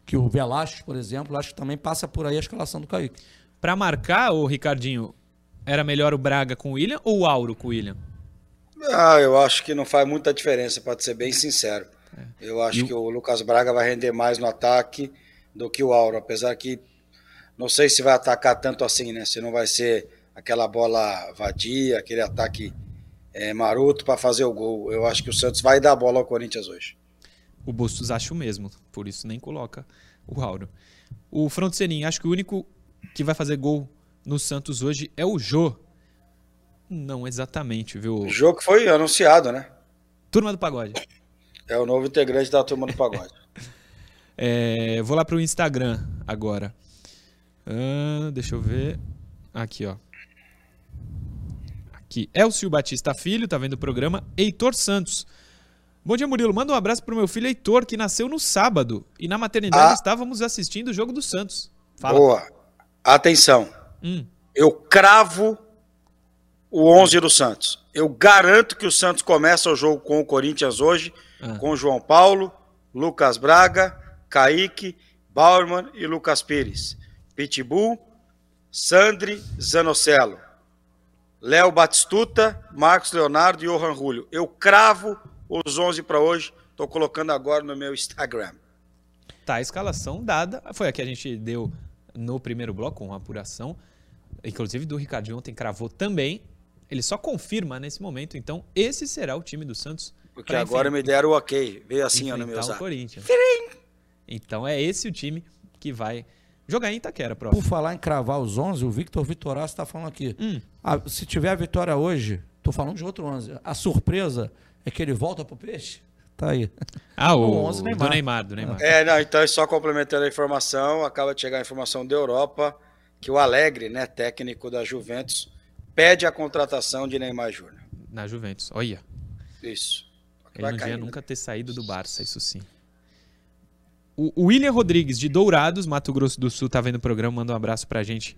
que o Velasquez, por exemplo. Acho que também passa por aí a escalação do Kaique. Pra marcar, o Ricardinho, era melhor o Braga com o William ou o Auro com o William? Ah, eu acho que não faz muita diferença, pode ser bem sincero. Eu acho E que o Lucas Braga vai render mais no ataque do que o Auro, apesar que não sei se vai atacar tanto assim, né? Se não vai ser aquela bola vadia, aquele ataque eh, maroto para fazer o gol. Eu acho que o Santos vai dar a bola ao Corinthians hoje. O Bustos acha o mesmo, por isso nem coloca o Auro. O Frontsenin, acho que o único que vai fazer gol no Santos hoje é o Jô. Não exatamente, viu? O jogo que foi anunciado, né? Turma do Pagode. É o novo integrante da turma do pagode. É, vou lá pro Instagram agora. Ah, deixa eu ver. Aqui, ó. Aqui. Elcio Batista Filho, tá vendo o programa. Heitor Santos. Bom dia, Murilo. Manda um abraço pro meu filho Heitor, que nasceu no sábado. E na maternidade Ah. estávamos assistindo o jogo do Santos. Fala. Boa. Atenção. Hum. Eu cravo o 11 do Santos. Eu garanto que o Santos começa o jogo com o Corinthians hoje, Ah. com João Paulo, Lucas Braga, Kaique, Bauerman e Lucas Pires. Pitbull, Sandri, Zanocelo. Léo Batistuta, Marcos Leonardo e Johan Julio. Eu cravo os 11 para hoje. Estou colocando agora no meu Instagram. Tá, a escalação dada. Foi a que a gente deu no primeiro bloco, com a apuração. Inclusive do Ricardinho ontem cravou também. Ele só confirma nesse momento. Então, esse será o time do Santos. Porque agora me deram o ok. Veio assim ó, no meu zap. Corinthians. Então, é esse o time que vai jogar em Itaquera, prof. Por falar em cravar os 11, o Victor Vitoraço está falando aqui. Hum. Ah, se tiver a vitória hoje, tô falando de outro 11. A surpresa é que ele volta pro peixe? Tá aí. Ah, o, O 11 do Neymar. Neymar, do Neymar. É, não, então só complementando a informação, acaba de chegar a informação da Europa que o Alegre, né, técnico da Juventus, pede a contratação de Neymar Júnior. Na Juventus. Olha, Isso. ele não devia né? nunca ter saído do Barça, isso sim. O William Rodrigues, de Dourados, Mato Grosso do Sul, tá vendo o programa, manda um abraço pra gente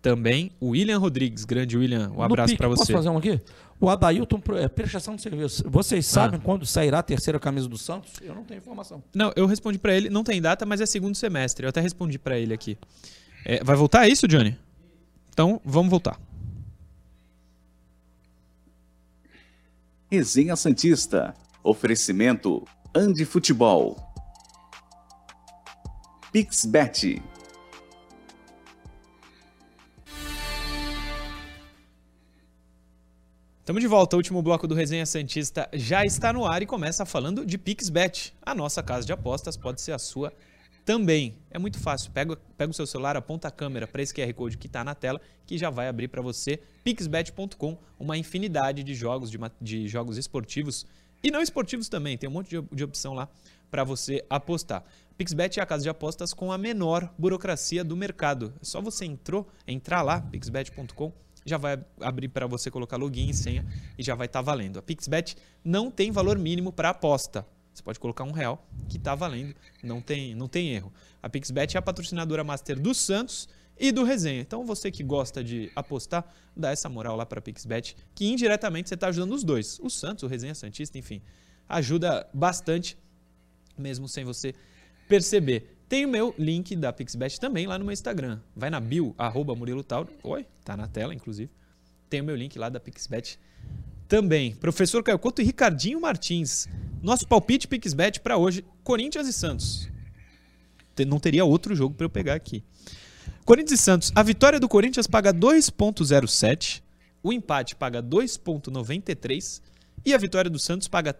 também. O William Rodrigues, grande William, um abraço pra você. Posso fazer um aqui? O Adailton, é, prestação de serviço. Vocês Ah. sabem quando sairá a terceira camisa do Santos? Eu não tenho informação. Não, eu respondi pra ele, não tem data, mas é segundo semestre. Eu até respondi pra ele aqui. É, vai voltar é isso, Johnny? Então, vamos voltar. Resenha Santista. Oferecimento Andi Futebol. Pixbet. Estamos de volta. O último bloco do Resenha Santista já está no ar e começa falando de PixBet. A nossa casa de apostas pode ser a sua também. É muito fácil. Pega, pega o seu celular, aponta a câmera para esse QR Code que está na tela, que já vai abrir para você pixbet.com, uma infinidade de jogos, de, de jogos esportivos e não esportivos também. Tem um monte de, de opção lá para você apostar. PixBet é a casa de apostas com a menor burocracia do mercado. É só você entrou, entrar lá, pixbet.com, já vai abrir para você colocar login e senha e já vai estar valendo. A PixBet não tem valor mínimo para aposta. Você pode colocar um real que está valendo, não tem, não tem erro. A PixBet é a patrocinadora master do Santos e do Resenha. Então você que gosta de apostar, dá essa moral lá para a PixBet, que indiretamente você está ajudando os dois, o Santos, o Resenha Santista, enfim. Ajuda bastante, mesmo sem você perceber. Tem o meu link da PixBet também lá no meu Instagram. Vai na bio, arroba Murilo Tauro. Oi, tá na tela, inclusive. Tem o meu link lá da PixBet também. Professor Caio Couto e Ricardinho Martins. Nosso palpite PixBet para hoje, Corinthians e Santos. Não teria outro jogo para eu pegar aqui. Corinthians e Santos. A vitória do Corinthians paga 2.07, o empate paga 2.93 E a vitória do Santos paga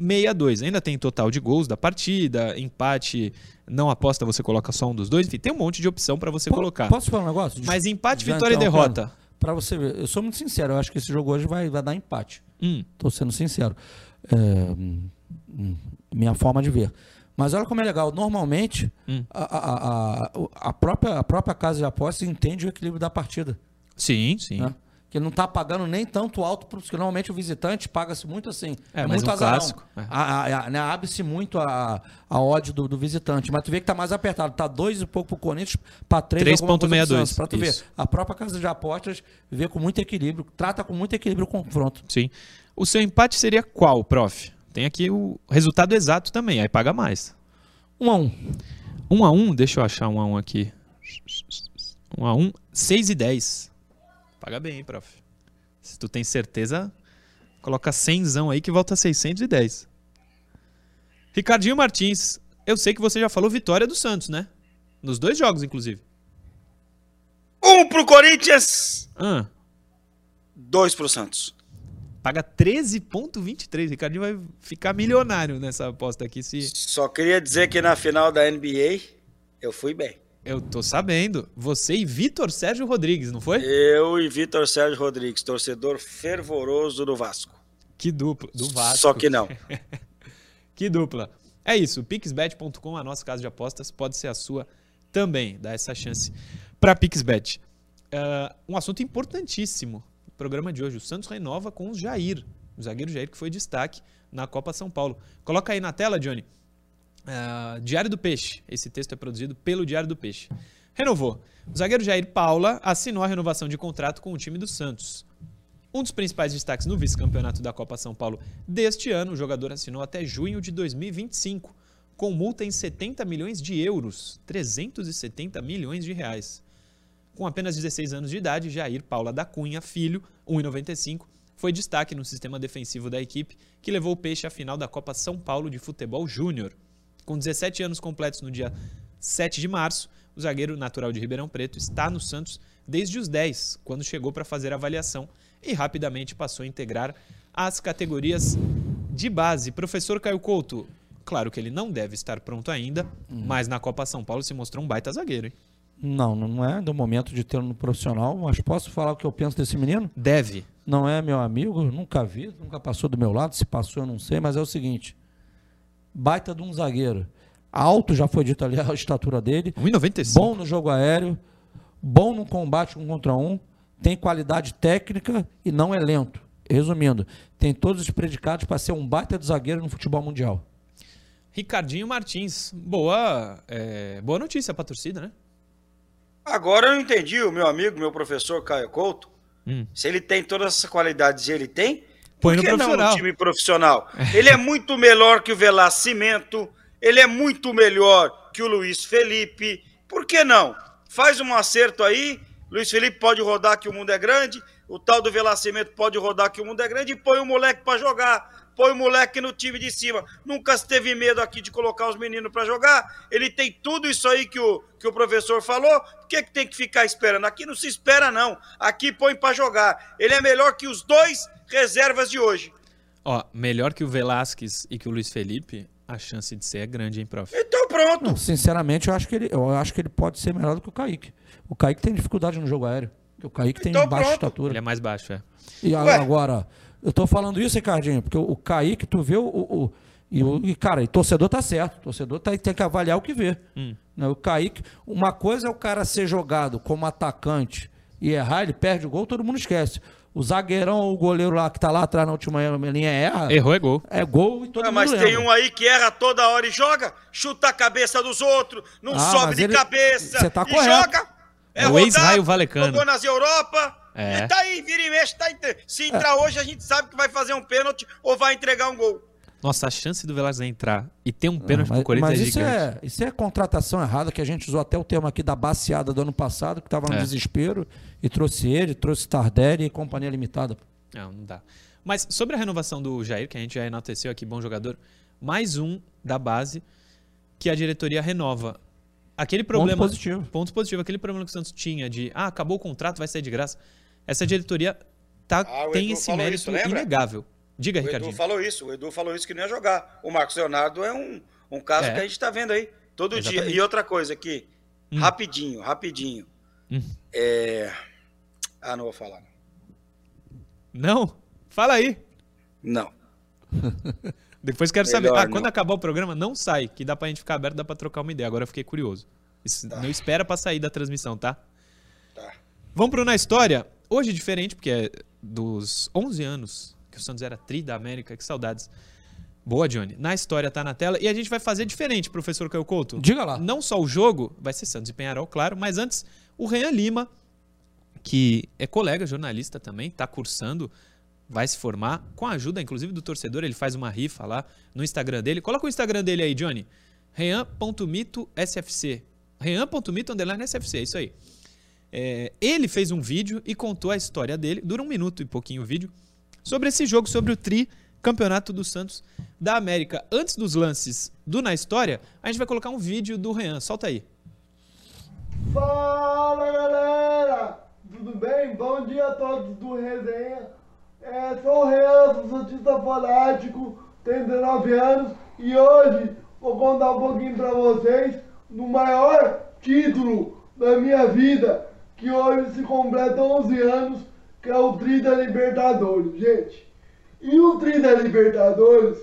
3,62. Ainda tem total de gols da partida, empate, não aposta, você coloca só um dos dois. Enfim, tem um monte de opção para você Po- colocar. Posso falar um negócio? Mas empate, Já vitória e então, derrota. Pra você ver, eu sou muito sincero, eu acho que esse jogo hoje vai, vai dar empate. Hum, Tô sendo sincero. É, hum, minha forma de ver. Mas olha como é legal. Normalmente, Hum. a, a- a- a própria, a própria casa de apostas entende o equilíbrio da partida. sim, sim. Né? Que não tá pagando nem tanto alto, porque normalmente o visitante paga-se muito assim. É, mas muito um azarão. clássico, é. A- a- né, Abre-se muito a, a odd do, do visitante. Mas tu vê que tá mais apertado. Tá dois e pouco pro Corinthians, pra três 3,62, Pra tu ver. A própria casa de apostas vê com muito equilíbrio, trata com muito equilíbrio o confronto. Sim. O seu empate seria qual, prof? Tem aqui o resultado exato também, aí paga mais. Um a um. 1 a 1 deixa eu achar 1 a 1 aqui. 1 a 1 6 e 10. Paga bem, hein, prof. Se tu tem certeza, coloca 100 aí que volta a 610. Ricardinho Martins, eu sei que você já falou vitória do Santos, né? Nos dois jogos, inclusive. Um pro Corinthians, Ah, dois pro Santos. paga 13,23. Ricardinho vai ficar milionário nessa aposta aqui. Se Só queria dizer que na final da NBA eu fui bem. Eu tô sabendo. Você e Vitor Sérgio Rodrigues, não foi? Eu e Vitor Sérgio Rodrigues, torcedor fervoroso do Vasco. Que dupla. Do Vasco. Só que não. Que dupla. É isso, pixbet.com, a nossa casa de apostas, pode ser a sua também. Dá essa chance para Pixbet. Ah, um assunto importantíssimo no programa de hoje. O Santos renova com o Jair, o zagueiro Jair que foi destaque na Copa São Paulo. Coloca aí na tela, Johnny. Ah, Diário do Peixe. Esse texto é produzido pelo Diário do Peixe. Renovou. O zagueiro Jair Paula assinou a renovação de contrato com o time do Santos. Um dos principais destaques no vice-campeonato da Copa São Paulo deste ano, o jogador assinou até junho de 2025, com multa em 70 milhões de euros, 370 milhões de reais. Com apenas 16 anos de idade, Jair Paula da Cunha, filho, 1,95, foi destaque no sistema defensivo da equipe, que levou o Peixe à final da Copa São Paulo de Futebol Júnior. Com 17 anos completos no dia 7 de março, o zagueiro natural de Ribeirão Preto está no Santos desde os 10, quando chegou para fazer a avaliação e rapidamente passou a integrar as categorias de base. Professor Caio Couto, claro que ele não deve estar pronto ainda, mas na Copa São Paulo se mostrou um baita zagueiro, hein? Não, não é do momento de ter no profissional, mas posso falar o que eu penso desse menino? Deve. Não é meu amigo, nunca vi, nunca passou do meu lado, se passou eu não sei, mas é o seguinte: baita de um zagueiro. Alto, já foi dito ali a estatura dele, 1,95. bom no jogo aéreo, bom no combate um contra um, tem qualidade técnica e não é lento. Resumindo, tem todos os predicados para ser um baita de zagueiro no futebol mundial. Ricardinho Martins. Boa, é, boa notícia pra torcida, né? Agora eu não entendi o meu amigo, meu professor Caio Couto. Hum. Se ele tem todas essas qualidades e ele tem, Põe por no que não profissional. no time profissional? Ele é muito melhor que o Velacimento, ele é muito melhor que o Luiz Felipe. Por que não? Faz um acerto aí. Luiz Felipe pode rodar que o mundo é grande, o tal do Velacimento pode rodar que o mundo é grande e põe o moleque pra jogar. Põe o moleque no time de cima. Nunca se teve medo aqui de colocar os meninos pra jogar. Ele tem tudo isso aí que o, que o professor falou. Por que, que tem que ficar esperando? Aqui não se espera, não. Aqui põe pra jogar. Ele é melhor que os dois reservas de hoje. Ó, melhor que o Velasquez e que o Luiz Felipe, a chance de ser é grande, hein, prof? Então pronto. Não, sinceramente, eu acho, que ele, eu acho que ele pode ser melhor do que o Kaique. O Kaique tem dificuldade no jogo aéreo. O Kaique tem Então baixa pronto. estatura. Ele é mais baixo, é. E Ué. agora, eu tô falando isso, Ricardinho, porque o, o Kaique, tu vê o. o- o- e, o e, cara, e torcedor tá certo. Torcedor tá, tem que avaliar o que vê. Né, O Kaique, uma coisa é o cara ser jogado como atacante e errar, ele perde o gol, todo mundo esquece. O zagueirão, o goleiro lá que tá lá atrás na última linha erra. Errou é gol. É gol e todo Ah, mundo mas lembra. tem um aí que erra toda hora e joga, chuta a cabeça dos outros, não Ah, sobe de ele- cabeça Cê tá e correto. joga. É o rodado, ex-Raio Valecano. Jogou nas Europa. É. E tá aí, vira e mexe, tá entre- Se entrar hoje, a gente sabe que vai fazer um pênalti ou vai entregar um gol. Nossa, a chance do Velasquez entrar e ter um Ah, pênalti mas pro Corinthians mas é isso, gigante. é, isso é contratação errada, que a gente usou até o termo aqui da baseada do ano passado, que tava no É. desespero, e trouxe ele, trouxe Tardelli e companhia limitada. Não, não dá. Mas sobre a renovação do Jair, que a gente já enalteceu aqui, bom jogador, mais um da base que a diretoria renova. Aquele problema. positivo. Ponto positivo. Aquele problema que o Santos tinha de, ah, acabou o contrato, vai sair de graça. Essa diretoria tá, Ah, tem esse mérito isso, inegável. Diga, O Edu falou isso, o Edu falou isso que não ia jogar. O Marcos Leonardo é um, um caso É. que a gente tá vendo aí todo Exatamente. dia. E outra coisa aqui, Hum. rapidinho, rapidinho. Hum. É... Ah, não vou falar. Não? Fala aí. Não. Depois quero Melhor saber. Ah, não. quando acabar o programa, não sai, que dá pra gente ficar aberto, dá pra trocar uma ideia. Agora eu fiquei curioso. Isso Não espera pra sair da transmissão, tá? Tá. Vamos pro Na História. Hoje diferente, porque é dos 11 anos que o Santos era tri da América. Que saudades. Boa, Johnny. Na História tá na tela. E a gente vai fazer diferente, professor Caio Couto. Diga lá. Não só o jogo, vai ser Santos e Penharol, claro, mas antes o Renan Lima, que é colega jornalista também, está cursando, vai se formar, com a ajuda inclusive do torcedor, ele faz uma rifa lá no Instagram dele. Coloca o Instagram dele aí, Johnny. Rean.mito.sfc. Rean.mito underline SFC, é isso aí. É, ele fez um vídeo e contou a história dele, dura um minuto e pouquinho o vídeo, sobre esse jogo, sobre o Tri Campeonato dos Santos da América. Antes dos lances do Na História, a gente vai colocar um vídeo do Rean. Solta aí. Fala galera, tudo bem? Bom dia a todos do Resenha. É, sou o Rean, sou Santista Fanático, tenho 19 anos e hoje vou contar um pouquinho pra vocês do maior título da minha vida, que hoje se completa 11 anos, que é o Tri da Libertadores, gente. E o Tri da Libertadores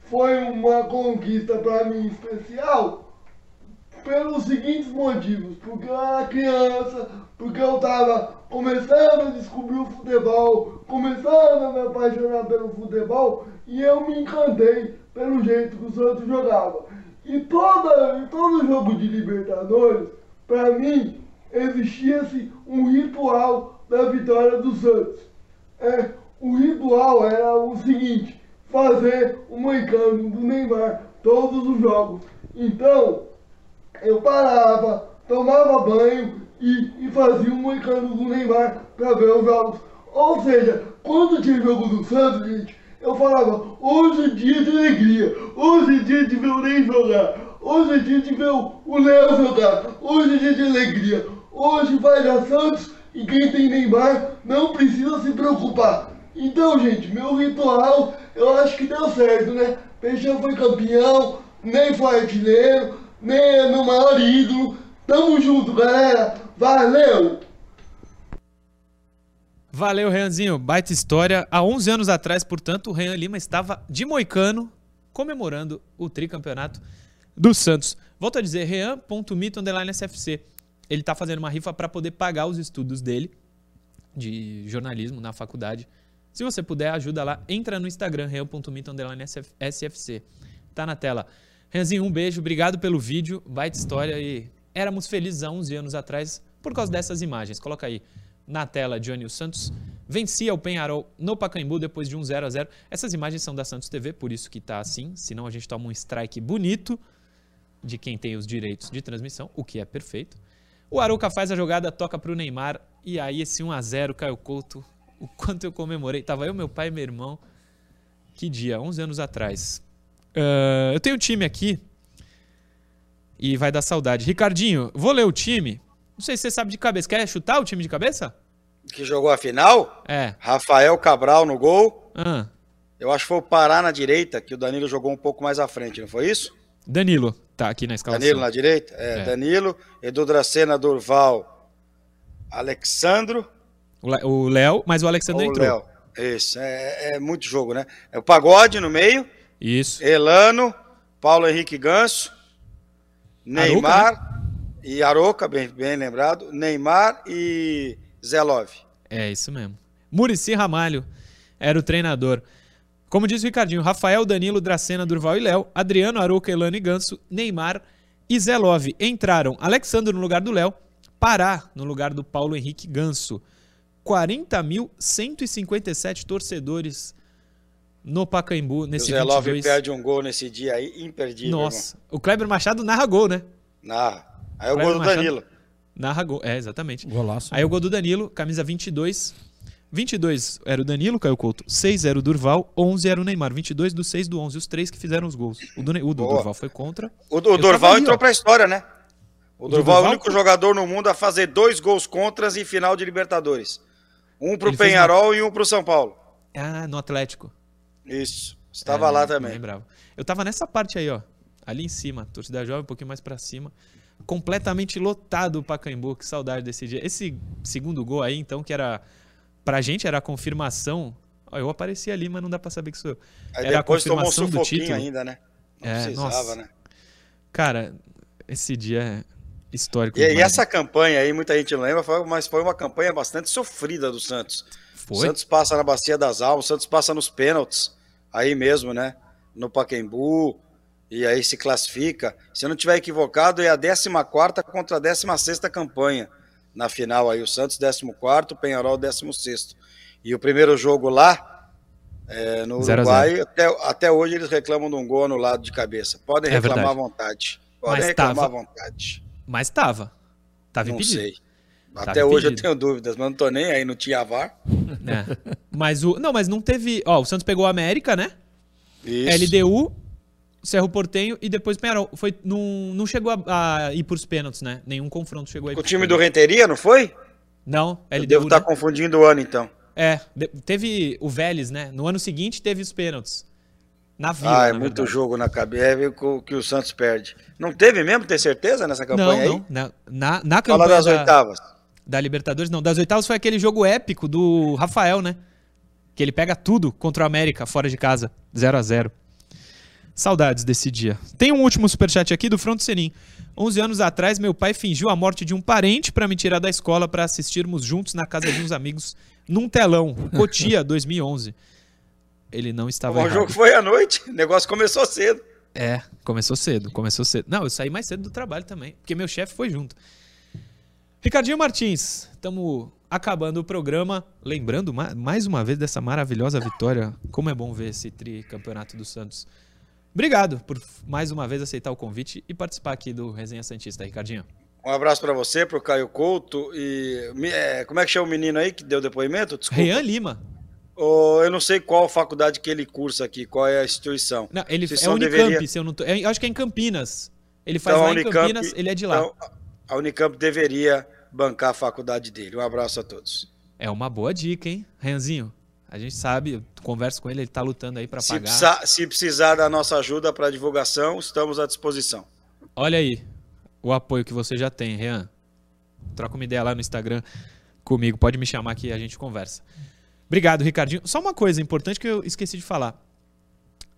foi uma conquista pra mim especial, pelos seguintes motivos, porque eu era criança, porque eu tava começando a descobrir o futebol, começando a me apaixonar pelo futebol, e eu me encantei pelo jeito que o Santos jogava. E toda, todo jogo de Libertadores, para mim, existia-se um ritual da vitória do Santos. É, o ritual era o seguinte, fazer o moicano do Neymar todos os jogos. Então, eu parava, tomava banho e, e fazia um moicano do Neymar para ver os jogos. Ou seja, quando tinha jogo do Santos, gente, eu falava, hoje é dia de alegria, hoje é dia de ver o Ney jogar, hoje é dia de ver o o Léo jogar, hoje é dia de alegria, hoje vai dar Santos e quem tem Neymar não precisa se preocupar. Então, gente, meu ritual, eu acho que deu certo, né? Peixão foi campeão, nem foi artilheiro, nem é meu maior ídolo. Tamo junto, galera. Valeu! Valeu, Reanzinho. Baita história. Há 11 anos atrás, portanto, o Rean Lima estava de moicano comemorando o tricampeonato do Santos. Volto a dizer, rean.mito_sfc. Ele está fazendo uma rifa para poder pagar os estudos dele de jornalismo na faculdade. Se você puder, ajuda lá. Entra no Instagram, rean.mito_sfc. Tá na tela. Reanzinho, um beijo. Obrigado pelo vídeo. Baita história e éramos felizes há 11 anos atrás por causa dessas imagens. Coloca aí na tela, Johnny Santos vencia o Penharol no Pacaembu depois de um 0 a 0 Essas imagens são da Santos TV, por isso que tá assim, senão a gente toma um strike bonito de quem tem os direitos de transmissão, o que é perfeito. O Arouca faz a jogada, toca pro Neymar, e aí esse 1 a 0 Caio Couto, o quanto eu comemorei. Tava eu, meu pai e meu irmão. Que dia, 11 anos atrás. Ah, eu tenho um time aqui e vai dar saudade. Ricardinho, vou ler o time. Não sei se você sabe de cabeça. Quer chutar o time de cabeça? Que jogou a final, É. Rafael Cabral no gol. Ah, Eu acho que foi o Pará na direita, que o Danilo jogou um pouco mais à frente, não foi isso? Danilo tá aqui na escalação. Danilo na direita? É, É. Danilo, Edu Dracena, Durval, Alexandro O Léo, mas o Alexandre ou entrou. Léo. Isso, é, é muito jogo, né? É o Pagode no meio, Isso. Elano, Paulo Henrique Ganso, Neymar e Aroca, bem, bem lembrado, Neymar e Zé Love. É isso mesmo. Murici Ramalho era o treinador. Como disse o Ricardinho, Rafael, Danilo, Dracena, Durval e Léo, Adriano, Arouca, Elano e Ganso, Neymar e Zé Love. Entraram Alexandre no lugar do Léo, Pará no lugar do Paulo Henrique Ganso. 40.157 torcedores no Pacaembu o nesse Zé Love 22. perde um gol nesse dia aí, imperdível. Nossa, o Kleber Machado narra gol, né? irmão. Narra. Aí é o Kleber gol do Machado. Danilo. Narra gol, é, exatamente. Golaço. Aí o gol do Danilo, camisa 22. 22 era o Danilo, Caio Couto. 6 era o Durval, 11 era o Neymar. 22 do 6 do 11, os três que fizeram os gols. O do, o do. Durval foi contra. O, o Durval ali, entrou ó. pra história, né? O Durval é o único foi- jogador no mundo a fazer dois gols contras em final de Libertadores. Um pro Ele fez Penharol e um pro São Paulo. Ah, no Atlético. Isso. Estava É, lá também. Lembrava. Eu tava nessa parte aí, ó. Ali em cima, torcida jovem, um pouquinho mais pra cima. Completamente lotado o Pacaembu, que saudade desse dia. Esse segundo gol aí, então, que era. Pra gente era a confirmação. Ó, eu apareci ali, mas não dá pra saber que sou eu. Aí Era a depois tomou um confirmação do título. ainda, né? Não É, precisava, nossa. né? Cara, esse dia é histórico. E, e essa campanha aí, muita gente não lembra, mas foi uma campanha bastante sofrida do Santos. O Foi? Santos passa na Bacia das Almas, o Santos passa nos pênaltis, aí mesmo, né? No Pacaembu, e aí se classifica. Se eu não tiver equivocado, é a 14 contra a 16 campanha na final aí. O Santos 14, o Penharol 16. E o primeiro jogo lá, é, no Zero Uruguai, até, até hoje eles reclamam de um gol no lado de cabeça. Podem É reclamar verdade. à vontade. Podem Mas reclamar tava- à vontade. Mas tava. Tava Não impedido. sei. Tava Até hoje eu tenho dúvidas, mas não tô nem aí, não tinha VAR. É. Mas o. Não, mas não teve. Ó, o Santos pegou a América, né? Isso. LDU, Cerro Portenho e depois Penharol. Foi, não, não chegou a, a ir pros pênaltis, né? Nenhum confronto chegou aí. O time do Renteria, não foi? Não, Eu LDU. devo estar né? confundindo o ano, então. É, teve o Vélez, né? No ano seguinte teve os pênaltis. Na Vila, ah, é muito verdade. jogo na cabeça é que o- que o Santos perde. Não teve mesmo, ter certeza, nessa Não, campanha aí? não. Na, na, na Fala campanha das da, oitavas. da Libertadores, não. Das oitavas foi aquele jogo épico do Rafael, né? Que ele pega tudo contra o América, fora de casa. 0 a 0 Saudades desse dia. Tem um último superchat aqui do Front Senin. 11 anos atrás, meu pai fingiu a morte de um parente para me tirar da escola para assistirmos juntos na casa de uns amigos num telão. Cotia, 2011. Ele não estava O errado. jogo foi à noite, o negócio começou cedo. É, começou cedo, começou cedo. Não, eu saí mais cedo do trabalho também, porque meu chefe foi junto. Ricardinho Martins, estamos acabando o programa. Lembrando ma- mais uma vez dessa maravilhosa vitória. Como é bom ver esse tricampeonato do Santos. Obrigado por mais uma vez aceitar o convite e participar aqui do Resenha Santista, Ricardinho. Um abraço pra você, pro Caio Couto e... é, como é que chama o menino aí que deu depoimento? Desculpa. Rean Lima. Ô, eu não sei qual faculdade que ele cursa aqui, qual é a instituição. Não, ele Se é Unicamp, deveria- se eu não tô, é, eu acho que é em Campinas. Ele faz Então, lá a em Unicamp- Campinas, ele é de lá. Então, a Unicamp deveria bancar a faculdade dele. Um abraço a todos. É uma boa dica, hein? Renzinho, a gente sabe, eu converso com ele, ele tá lutando aí Se pagar. precisar, se precisar da nossa ajuda para divulgação, estamos à disposição. Olha aí o apoio que você já tem, Rean. Troca uma ideia lá no Instagram comigo, pode me chamar que a gente conversa. Obrigado, Ricardinho. Só uma coisa importante que eu esqueci de falar.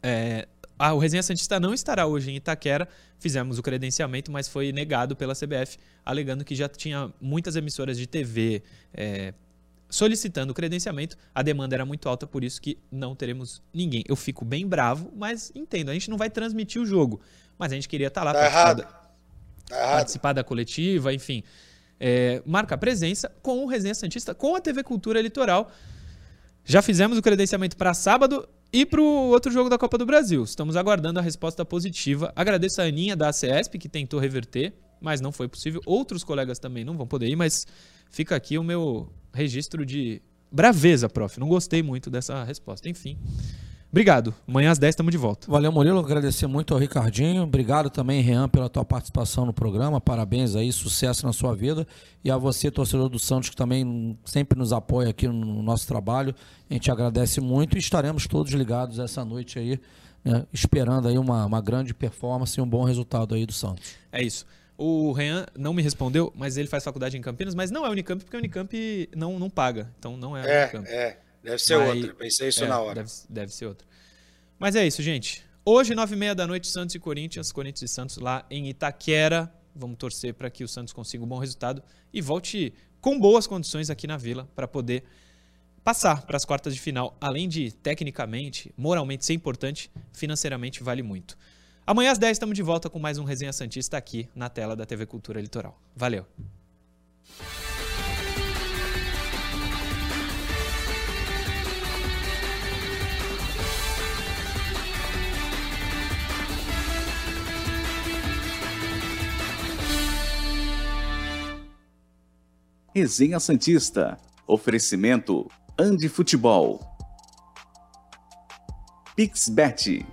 É, ah, o Resenha Santista não estará hoje em Itaquera. Fizemos o credenciamento, mas foi negado pela CBF, alegando que já tinha muitas emissoras de TV é, solicitando credenciamento. A demanda era muito alta, por isso que não teremos ninguém. Eu fico bem bravo, mas entendo. A gente não vai transmitir o jogo, mas a gente queria estar lá Tá participar errado. da- Tá participar da coletiva, enfim. É, marca presença com o Resenha Santista, com a TV Cultura Litoral. Já fizemos o credenciamento para sábado e para o outro jogo da Copa do Brasil. Estamos aguardando a resposta positiva. Agradeço a Aninha da ACESP que tentou reverter, mas não foi possível. Outros colegas também não vão poder ir, mas fica aqui o meu registro de braveza, prof. Não gostei muito dessa resposta. Enfim. Obrigado. Amanhã às 10 estamos de volta. Valeu, Murilo. Agradecer muito ao Ricardinho. Obrigado também, Rean, pela tua participação no programa. Parabéns aí, sucesso na sua vida. E a você, torcedor do Santos, que também sempre nos apoia aqui no nosso trabalho. A gente agradece muito e estaremos todos ligados essa noite aí, né, esperando aí uma, uma grande performance e um bom resultado aí do Santos. É isso. O Rean não me respondeu, mas ele faz faculdade em Campinas, mas não é Unicamp, porque a Unicamp não, não paga. Então não é, É, Unicamp. é. Deve ser Mas- outra. Pensei isso É, na hora. Deve, deve ser outra. Mas é isso, gente. Hoje, nove e meia da noite, Santos e Corinthians. Corinthians e Santos lá em Itaquera. Vamos torcer para que o Santos consiga um bom resultado e volte com boas condições aqui na Vila para poder passar para as quartas de final. Além de, tecnicamente, moralmente ser importante, financeiramente vale muito. Amanhã às 10 estamos de volta com mais um Resenha Santista aqui na tela da TV Cultura Litoral. Valeu! Resenha Santista. Oferecimento Andi Futebol. Pixbet.